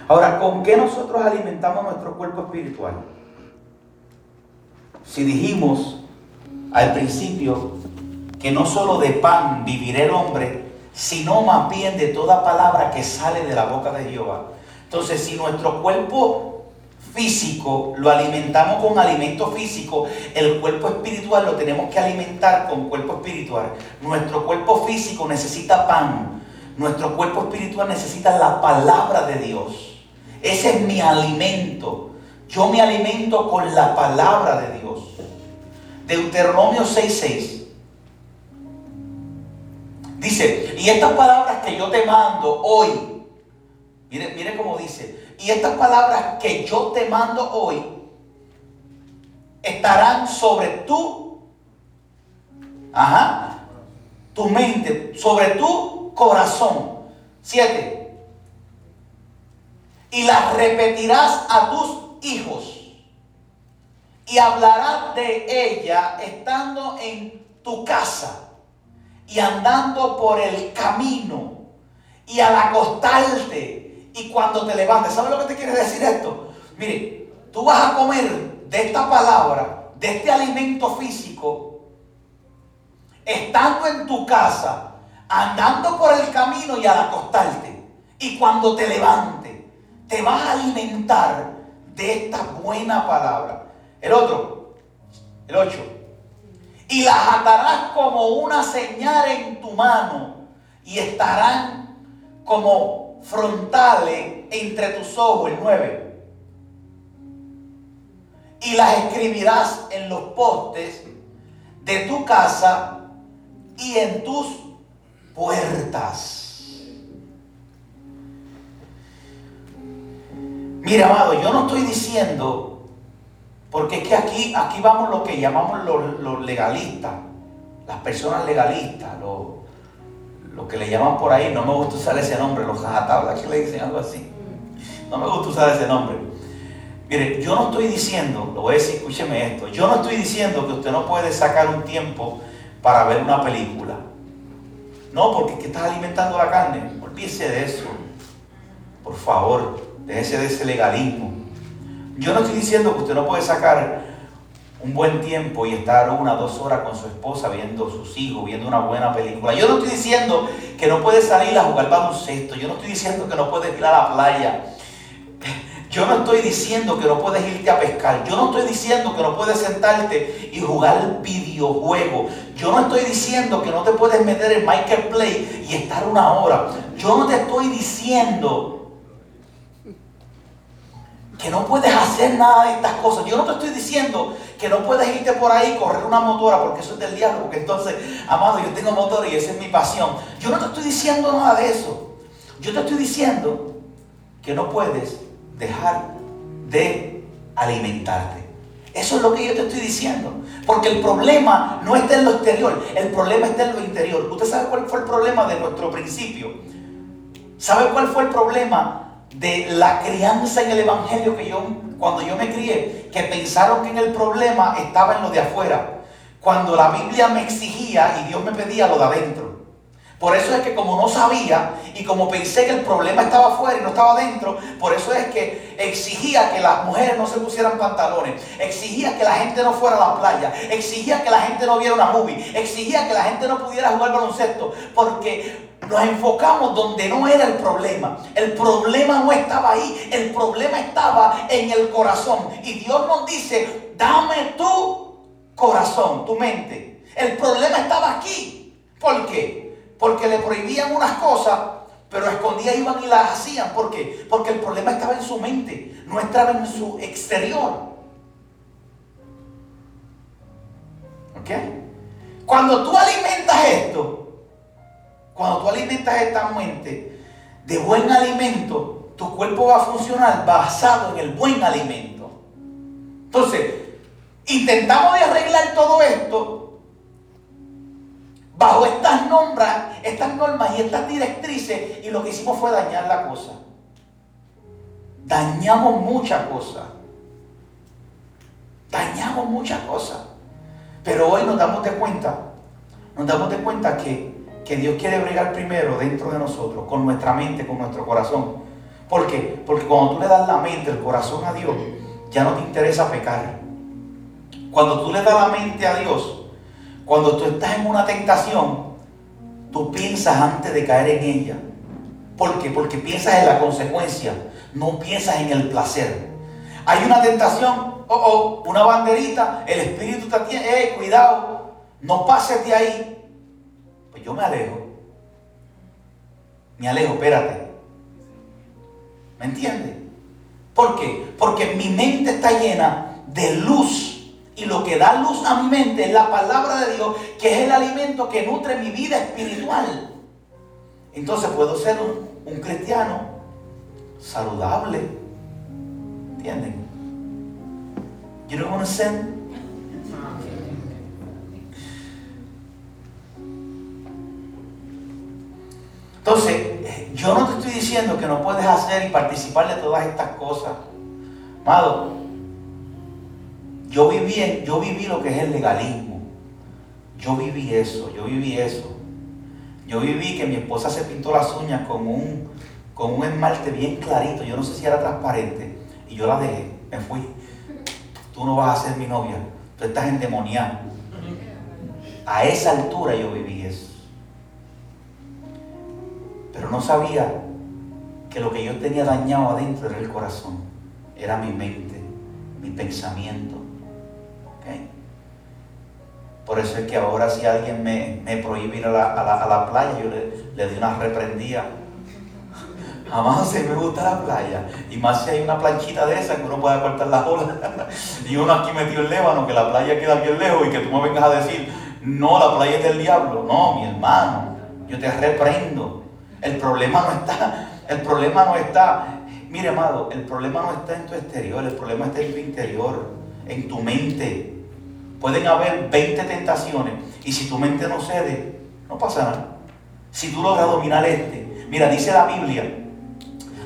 Ahora, ¿con qué nosotros alimentamos nuestro cuerpo espiritual? Si dijimos al principio que no solo de pan vivirá el hombre, sino más bien de toda palabra que sale de la boca de Jehová. Entonces, si nuestro cuerpo físico lo alimentamos con alimento físico, el cuerpo espiritual lo tenemos que alimentar con cuerpo espiritual. Nuestro cuerpo físico necesita pan, nuestro cuerpo espiritual necesita la palabra de Dios. Ese es mi alimento. Yo me alimento con la palabra de Dios. Deuteronomio 6:6. Dice, y estas palabras que yo te mando hoy, mire, mire cómo dice, y estas palabras que yo te mando hoy estarán sobre tu, ajá, tu mente, sobre tu corazón. Siete y las repetirás a tus hijos y hablarás de ella estando en tu casa y andando por el camino y al acostarte y cuando te levantes. ¿Sabes lo que te quiere decir esto? Mire, tú vas a comer de esta palabra, de este alimento físico, estando en tu casa, andando por el camino y al acostarte y cuando te levantes te vas a alimentar de esta buena palabra. El otro, el 8. Y las atarás como una señal en tu mano y estarán como frontales entre tus ojos. El 9. Y las escribirás en los postes de tu casa y en tus puertas. Mira, amado, yo no estoy diciendo, porque es que aquí, aquí vamos lo que llamamos los, legalistas, las personas legalistas, lo, que le llaman por ahí, no me gusta usar ese nombre, los jajatablas que le dicen algo así. No me gusta usar ese nombre. Mire, yo no estoy diciendo, lo voy a decir, escúcheme esto, yo no estoy diciendo que usted no puede sacar un tiempo para ver una película. No, porque es que estás alimentando la carne. Olvídese de eso. Por favor. Déjese de ese legalismo. Yo no estoy diciendo que usted no puede sacar un buen tiempo y estar una o dos horas con su esposa viendo sus hijos, viendo una buena película. Yo no estoy diciendo que no puede salir a jugar baloncesto. Yo no estoy diciendo que no puedes ir a la playa. Yo no estoy diciendo que no puedes irte a pescar. Yo no estoy diciendo que no puedes sentarte y jugar videojuegos. Yo no estoy diciendo que no te puedes meter en Michael Play y estar una hora. Yo no te estoy diciendo que no puedes hacer nada de estas cosas. Yo no te estoy diciendo que no puedes irte por ahí correr una motora, porque eso es del diablo, porque entonces, amado, yo tengo motor y esa es mi pasión. Yo no te estoy diciendo nada de eso. Yo te estoy diciendo que no puedes dejar de alimentarte. Eso es lo que yo te estoy diciendo. Porque el problema no está en lo exterior, el problema está en lo interior. ¿Usted sabe cuál fue el problema de nuestro principio? ¿Sabe cuál fue el problema de la crianza en el Evangelio que yo, cuando yo me crié, que pensaron que en el problema estaba en lo de afuera, cuando la Biblia me exigía y Dios me pedía lo de adentro. Por eso es que como no sabía y como pensé que el problema estaba afuera y no estaba adentro, por eso es que exigía que las mujeres no se pusieran pantalones, exigía que la gente no fuera a la playa, exigía que la gente no viera una movie, exigía que la gente no pudiera jugar baloncesto, porque nos enfocamos donde no era el problema. El problema no estaba ahí, el problema estaba en el corazón. Y Dios nos dice, dame tu corazón, tu mente. El problema estaba aquí. ¿Por qué? Porque le prohibían unas cosas, pero escondía iban y las hacían. ¿Por qué? Porque el problema estaba en su mente, no estaba en su exterior. ¿Ok? Cuando tú alimentas esto, cuando tú alimentas esta mente de buen alimento, tu cuerpo va a funcionar basado en el buen alimento. Entonces, intentamos arreglar todo esto bajo estas normas, estas normas y estas directrices y lo que hicimos fue dañar la cosa. Dañamos muchas cosas. Dañamos muchas cosas. Pero hoy nos damos de cuenta, nos damos de cuenta que, que Dios quiere bregar primero dentro de nosotros, con nuestra mente, con nuestro corazón. ¿Por qué? Porque cuando tú le das la mente, el corazón a Dios, ya no te interesa pecar. Cuando tú le das la mente a Dios, cuando tú estás en una tentación, tú piensas antes de caer en ella. ¿Por qué? Porque piensas en la consecuencia, no piensas en el placer. Hay una tentación, oh, oh, una banderita, el espíritu te tiene, eh, cuidado, no pases de ahí. Yo me alejo. Me alejo, espérate. ¿Me entiendes? ¿Por qué? Porque mi mente está llena de luz y lo que da luz a mi mente es la palabra de Dios, que es el alimento que nutre mi vida espiritual. Entonces puedo ser un, cristiano saludable. ¿Entienden? You I'm saying? Entonces, yo no te estoy diciendo que no puedes hacer y participar de todas estas cosas. Amado, yo viví, yo viví lo que es el legalismo. Yo viví eso, yo viví eso. Yo viví que mi esposa se pintó las uñas con un, con un esmalte bien clarito. Yo no sé si era transparente. Y yo la dejé, me fui. Tú no vas a ser mi novia. Tú estás endemoniado. A esa altura yo viví eso. Pero no sabía que lo que yo tenía dañado adentro era el corazón. Era mi mente, mi pensamiento. Por eso es que ahora si alguien me, prohíbe ir a la, playa, yo le, le doy una reprendida. Jamás se me gusta la playa. Y más si hay una planchita de esa que uno puede cortar las olas. y uno aquí metido en Lébano, que la playa queda bien lejos y que tú me vengas a decir, no, la playa es del diablo. No, mi hermano, yo te reprendo. El problema no está, el problema no está, mire amado, el problema no está en tu exterior, el problema está en tu interior, en tu mente. Pueden haber 20 tentaciones y si tu mente no cede, no pasa nada. Si tú logras dominar este, mira, dice la Biblia,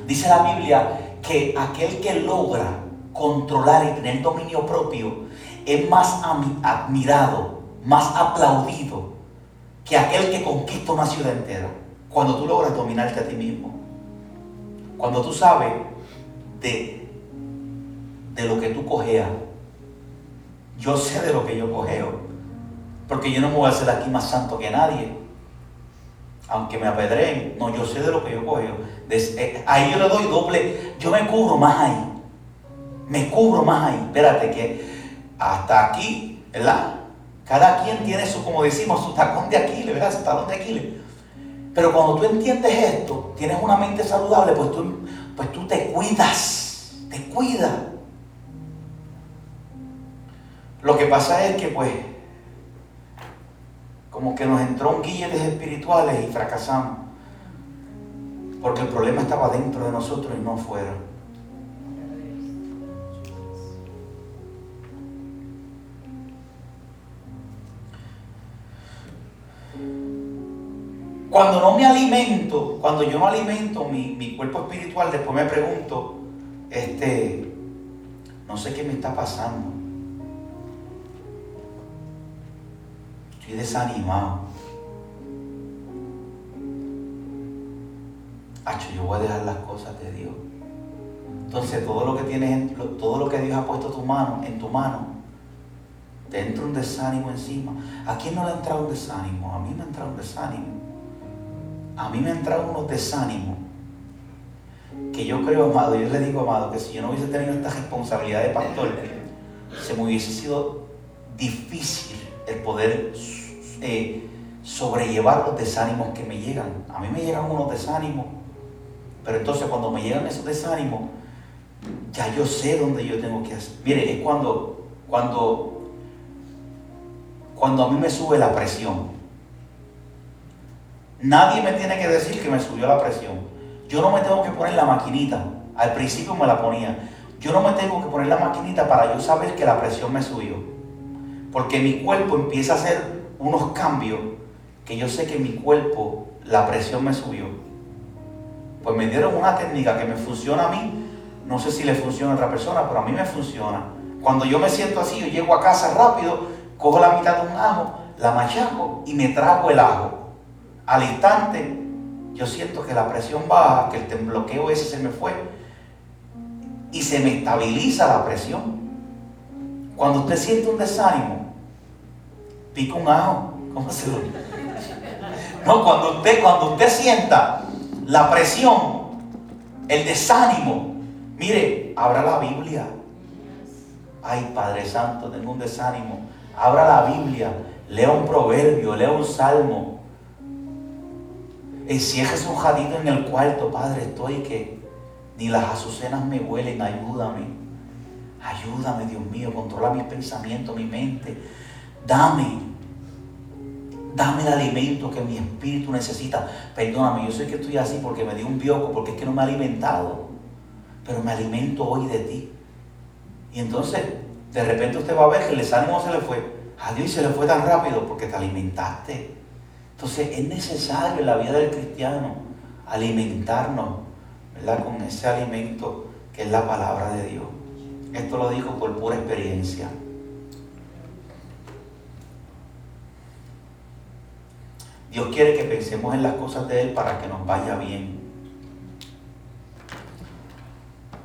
dice la Biblia que aquel que logra controlar y tener dominio propio es más admirado, más aplaudido que aquel que conquista una ciudad entera. Cuando tú logras dominarte a ti mismo. Cuando tú sabes de, de lo que tú cojeas yo sé de lo que yo cogeo. Porque yo no me voy a hacer aquí más santo que nadie. Aunque me apedreen. No, yo sé de lo que yo cogeo. Eh, ahí yo le doy doble. Yo me cubro más ahí. Me cubro más ahí. Espérate que hasta aquí, ¿verdad? Cada quien tiene su, como decimos, su tacón de Aquiles, ¿verdad? Su talón de Aquiles. Pero cuando tú entiendes esto, tienes una mente saludable, pues tú, pues tú te cuidas. Te cuidas. Lo que pasa es que pues como que nos entró un guilletes espirituales y fracasamos. Porque el problema estaba dentro de nosotros y no fuera. Cuando no me alimento, cuando yo no alimento mi, mi cuerpo espiritual, después me pregunto, este, no sé qué me está pasando. desanimado. Hacho, yo voy a dejar las cosas de Dios. Entonces todo lo que tienes, todo lo que Dios ha puesto tu mano, en tu mano, te entra un desánimo encima. ¿A quién no le ha entrado un desánimo? A mí me ha entrado un desánimo. A mí me ha entrado unos desánimos. Que yo creo, amado, yo le digo, amado, que si yo no hubiese tenido esta responsabilidad de pastor, se me hubiese sido difícil el poder eh, sobrellevar los desánimos que me llegan. A mí me llegan unos desánimos Pero entonces cuando me llegan esos desánimos, ya yo sé dónde yo tengo que hacer. Mire, es cuando, cuando, cuando a mí me sube la presión. Nadie me tiene que decir que me subió la presión. Yo no me tengo que poner la maquinita. Al principio me la ponía. Yo no me tengo que poner la maquinita para yo saber que la presión me subió. Porque mi cuerpo empieza a hacer unos cambios que yo sé que mi cuerpo, la presión me subió. Pues me dieron una técnica que me funciona a mí. No sé si le funciona a otra persona, pero a mí me funciona. Cuando yo me siento así, yo llego a casa rápido, cojo la mitad de un ajo, la machaco y me trago el ajo. Al instante, yo siento que la presión baja, que el bloqueo ese se me fue y se me estabiliza la presión. Cuando usted siente un desánimo, pica un ajo. ¿Cómo se lo No, cuando usted, cuando usted sienta la presión, el desánimo, mire, abra la Biblia. Ay, Padre Santo, tengo un desánimo. Abra la Biblia, lea un proverbio, lea un salmo. Encierres un jadito en el cuarto, Padre, estoy que ni las azucenas me huelen, ayúdame. Ayúdame, Dios mío, controla mis pensamientos, mi mente. Dame, dame el alimento que mi espíritu necesita. Perdóname, yo sé que estoy así porque me dio un bioco, porque es que no me he alimentado. Pero me alimento hoy de ti. Y entonces, de repente usted va a ver que el desánimo se le fue. A Dios se le fue tan rápido porque te alimentaste. Entonces es necesario en la vida del cristiano alimentarnos con ese alimento que es la palabra de Dios. Esto lo digo por pura experiencia. Dios quiere que pensemos en las cosas de Él para que nos vaya bien.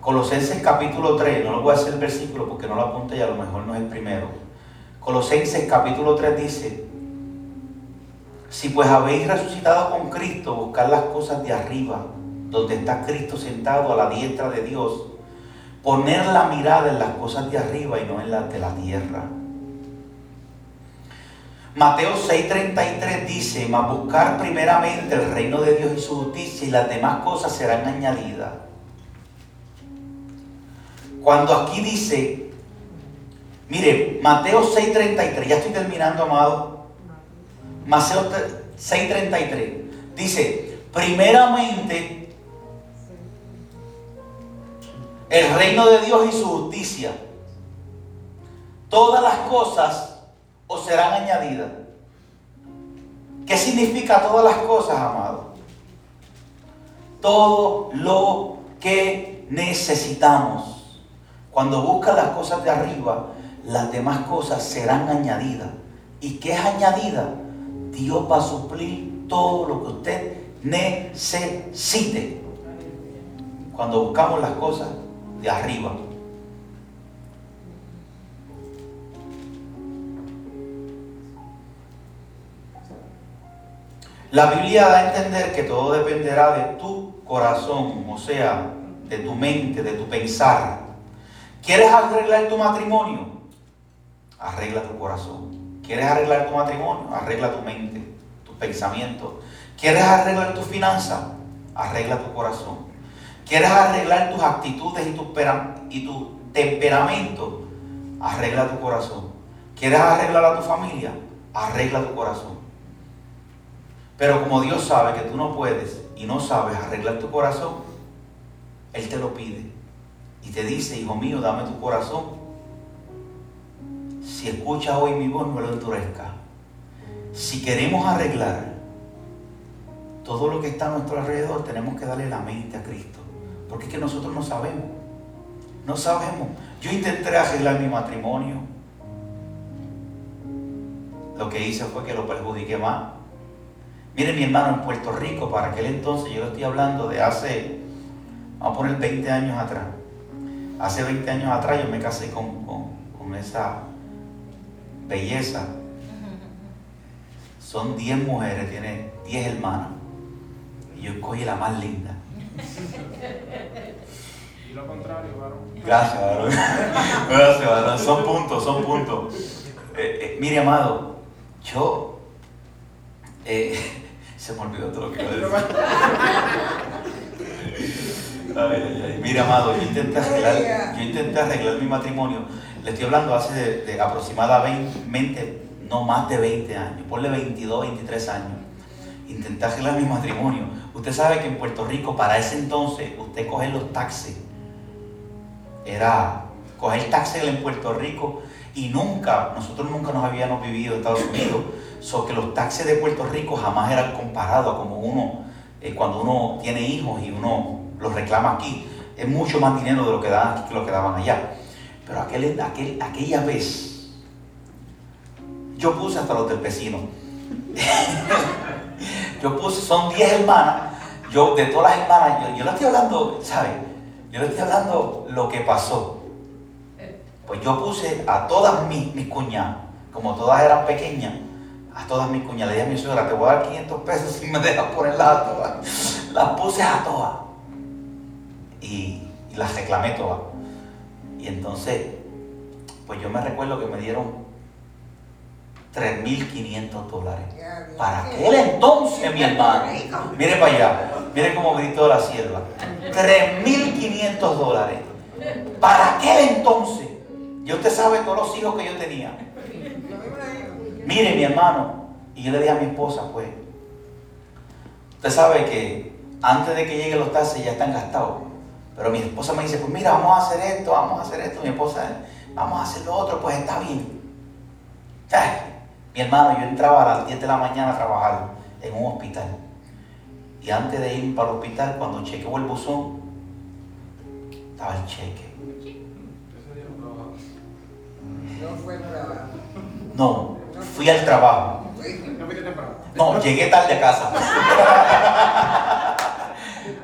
Colosenses capítulo 3, no lo voy a hacer el versículo porque no lo apunte y a lo mejor no es el primero. Colosenses capítulo 3 dice, si pues habéis resucitado con Cristo, buscar las cosas de arriba donde está Cristo sentado a la diestra de Dios, poner la mirada en las cosas de arriba y no en las de la tierra. Mateo 6:33 dice, mas buscar primeramente el reino de Dios y su justicia y las demás cosas serán añadidas. Cuando aquí dice, mire, Mateo 6:33, ya estoy terminando, amado. Mateo 6:33 dice, primeramente el reino de Dios y su justicia, todas las cosas os serán añadidas. ¿Qué significa todas las cosas, amado? Todo lo que necesitamos. Cuando busca las cosas de arriba, las demás cosas serán añadidas. ¿Y qué es añadida? Dios va a suplir todo lo que usted necesite. Cuando buscamos las cosas de arriba. La Biblia da a entender que todo dependerá de tu corazón, o sea, de tu mente, de tu pensar. ¿Quieres arreglar tu matrimonio? Arregla tu corazón. ¿Quieres arreglar tu matrimonio? Arregla tu mente, tu pensamiento. ¿Quieres arreglar tu finanza? Arregla tu corazón. ¿Quieres arreglar tus actitudes y tu, y tu temperamento? Arregla tu corazón. ¿Quieres arreglar a tu familia? Arregla tu corazón. Pero como Dios sabe que tú no puedes y no sabes arreglar tu corazón, Él te lo pide. Y te dice, hijo mío, dame tu corazón. Si escuchas hoy mi voz, no lo endurezca. Si queremos arreglar todo lo que está a nuestro alrededor, tenemos que darle la mente a Cristo. Porque es que nosotros no sabemos. No sabemos. Yo intenté arreglar mi matrimonio. Lo que hice fue que lo perjudiqué más. Mire mi hermano en Puerto Rico, para aquel entonces, yo estoy hablando de hace, vamos a poner 20 años atrás. Hace 20 años atrás yo me casé con, con esa belleza. Son 10 mujeres, tiene 10 hermanas. Y yo escogí la más linda. Y lo contrario, varón. Gracias, varón. Gracias, varón. Son puntos, son puntos. Eh, eh, mire, amado, yo. Eh, se me olvidó todo lo que iba a decir. Mira, amado, yo intenté, arreglar, yo intenté arreglar mi matrimonio. Le estoy hablando hace de, aproximadamente, no más de 20 años, ponle 22, 23 años. Intenté arreglar mi matrimonio. Usted sabe que en Puerto Rico, para ese entonces, usted coge los taxis. Era coger taxis en Puerto Rico y nunca, nosotros nunca nos habíamos vivido en Estados Unidos, so que los taxis de Puerto Rico jamás eran comparados como uno, eh, cuando uno tiene hijos y uno los reclama aquí, es mucho más dinero de lo que aquí que lo que daban allá. Pero aquel, aquel, aquella vez, yo puse hasta los del vecino. yo puse, son 10 hermanas, yo de todas las hermanas, yo, yo le estoy hablando, ¿sabes? Yo le estoy hablando lo que pasó. Pues yo puse a todas mis, mis cuñadas, como todas eran pequeñas, a todas mis cuñadas, le dije a mi suegra, te voy a dar 500 pesos si me dejas ponerlas a todas. Las puse a todas. Y, las reclamé todas. Y entonces, pues yo me recuerdo que me dieron 3.500 dólares. Para aquel entonces, mi hermano. Mire para allá. Mire cómo gritó la sierva. 3.500 dólares. Para aquel entonces. Y usted sabe todos los hijos que yo tenía. Mire, mi hermano, y yo le dije a mi esposa, pues, usted sabe que antes de que lleguen los taxis ya están gastados. Pero mi esposa me dice, pues mira, vamos a hacer esto, vamos a hacer esto. Mi esposa, vamos a hacer lo otro, pues está bien. mi hermano, yo entraba a las 10 de la mañana a trabajar en un hospital. Y antes de ir para el hospital, cuando chequeó el buzón, estaba el cheque. No fue trabajo. No, fui al trabajo. No, llegué tarde a casa.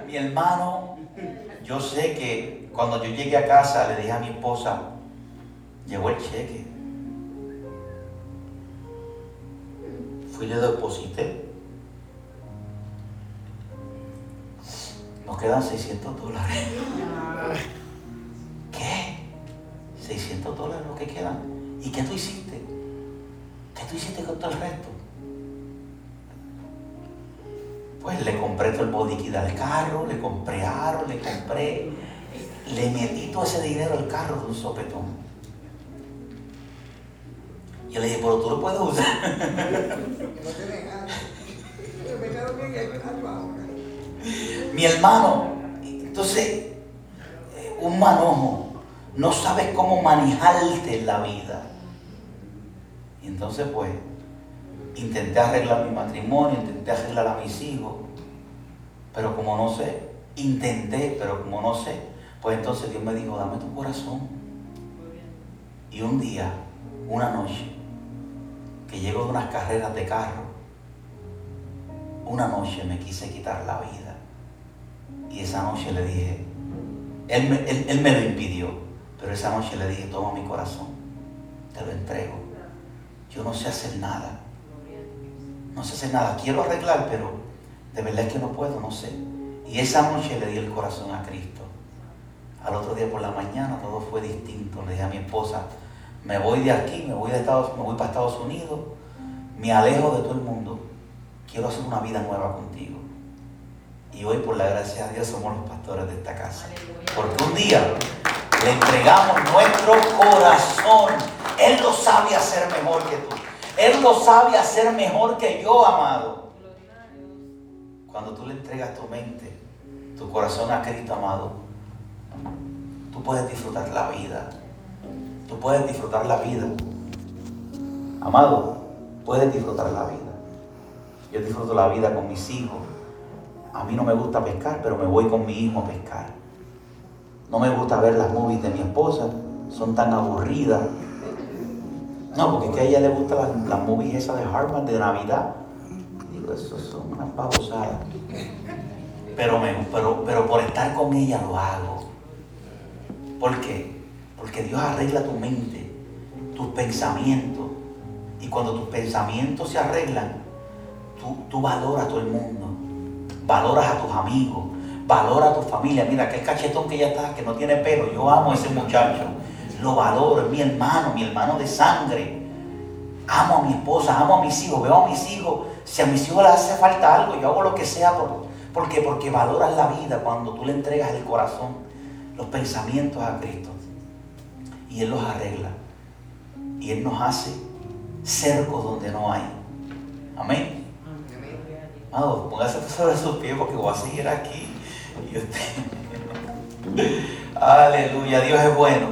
Mi hermano, yo sé que cuando yo llegué a casa le dije a mi esposa, llegó el cheque. Fui y le deposité. Nos quedan 600 dólares. ¿Qué? 600 dólares lo que quedan. ¿Y qué tú hiciste? ¿Qué tú hiciste con todo el resto? Pues le compré todo el bodiquida del carro, le compré aro, le compré, le metí todo ese dinero al carro de un sopetón. Y le dije, pero tú lo puedes usar. Mi hermano, entonces, eh, un manojo no sabes cómo manejarte la vida. Y entonces pues intenté arreglar mi matrimonio, intenté arreglar a mis hijos, pero como no sé, intenté, pero como no sé, pues entonces Dios me dijo, dame tu corazón. Y un día, una noche, que llego de unas carreras de carro, una noche me quise quitar la vida. Y esa noche le dije, él me lo impidió. Pero esa noche le dije, toma mi corazón, te lo entrego. Yo no sé hacer nada. No sé hacer nada. Quiero arreglar, pero de verdad es que no puedo, no sé. Y esa noche le di el corazón a Cristo. Al otro día por la mañana todo fue distinto. Le dije a mi esposa, me voy de aquí, me voy, de Estados, me voy para Estados Unidos, me alejo de todo el mundo. Quiero hacer una vida nueva contigo. Y hoy, por la gracia de Dios, somos los pastores de esta casa. Porque un día le entregamos nuestro corazón. Él lo sabe hacer mejor que tú. Él lo sabe hacer mejor que yo, amado. Cuando tú le entregas tu mente, tu corazón a Cristo, amado, tú puedes disfrutar la vida. Tú puedes disfrutar la vida. Amado, puedes disfrutar la vida. Yo disfruto la vida con mis hijos. A mí no me gusta pescar, pero me voy con mi hijo a pescar. No me gusta ver las movies de mi esposa, son tan aburridas. No, porque es que a ella le gustan las, movies esas de Harvard de Navidad. Digo, eso son unas babosadas. Pero, me, pero, pero por estar con ella lo hago. ¿Por qué? Porque Dios arregla tu mente, tus pensamientos. Y cuando tus pensamientos se arreglan, tú, tú valoras a todo el mundo. Valoras a tus amigos, valora a tu familia. Mira, aquel cachetón que ya está, que no tiene pelo, yo amo a ese muchacho. Lo valoro, es mi hermano, mi hermano de sangre. Amo a mi esposa, amo a mis hijos, veo a mis hijos. Si a mis hijos les hace falta algo, yo hago lo que sea por, ¿Por qué? Porque valoras la vida cuando tú le entregas el corazón, los pensamientos a Cristo. Y Él los arregla. Y Él nos hace cercos donde no hay. Amén. Amado, póngase sobre sus pies porque voy a seguir aquí. Y usted... Aleluya, Dios es bueno.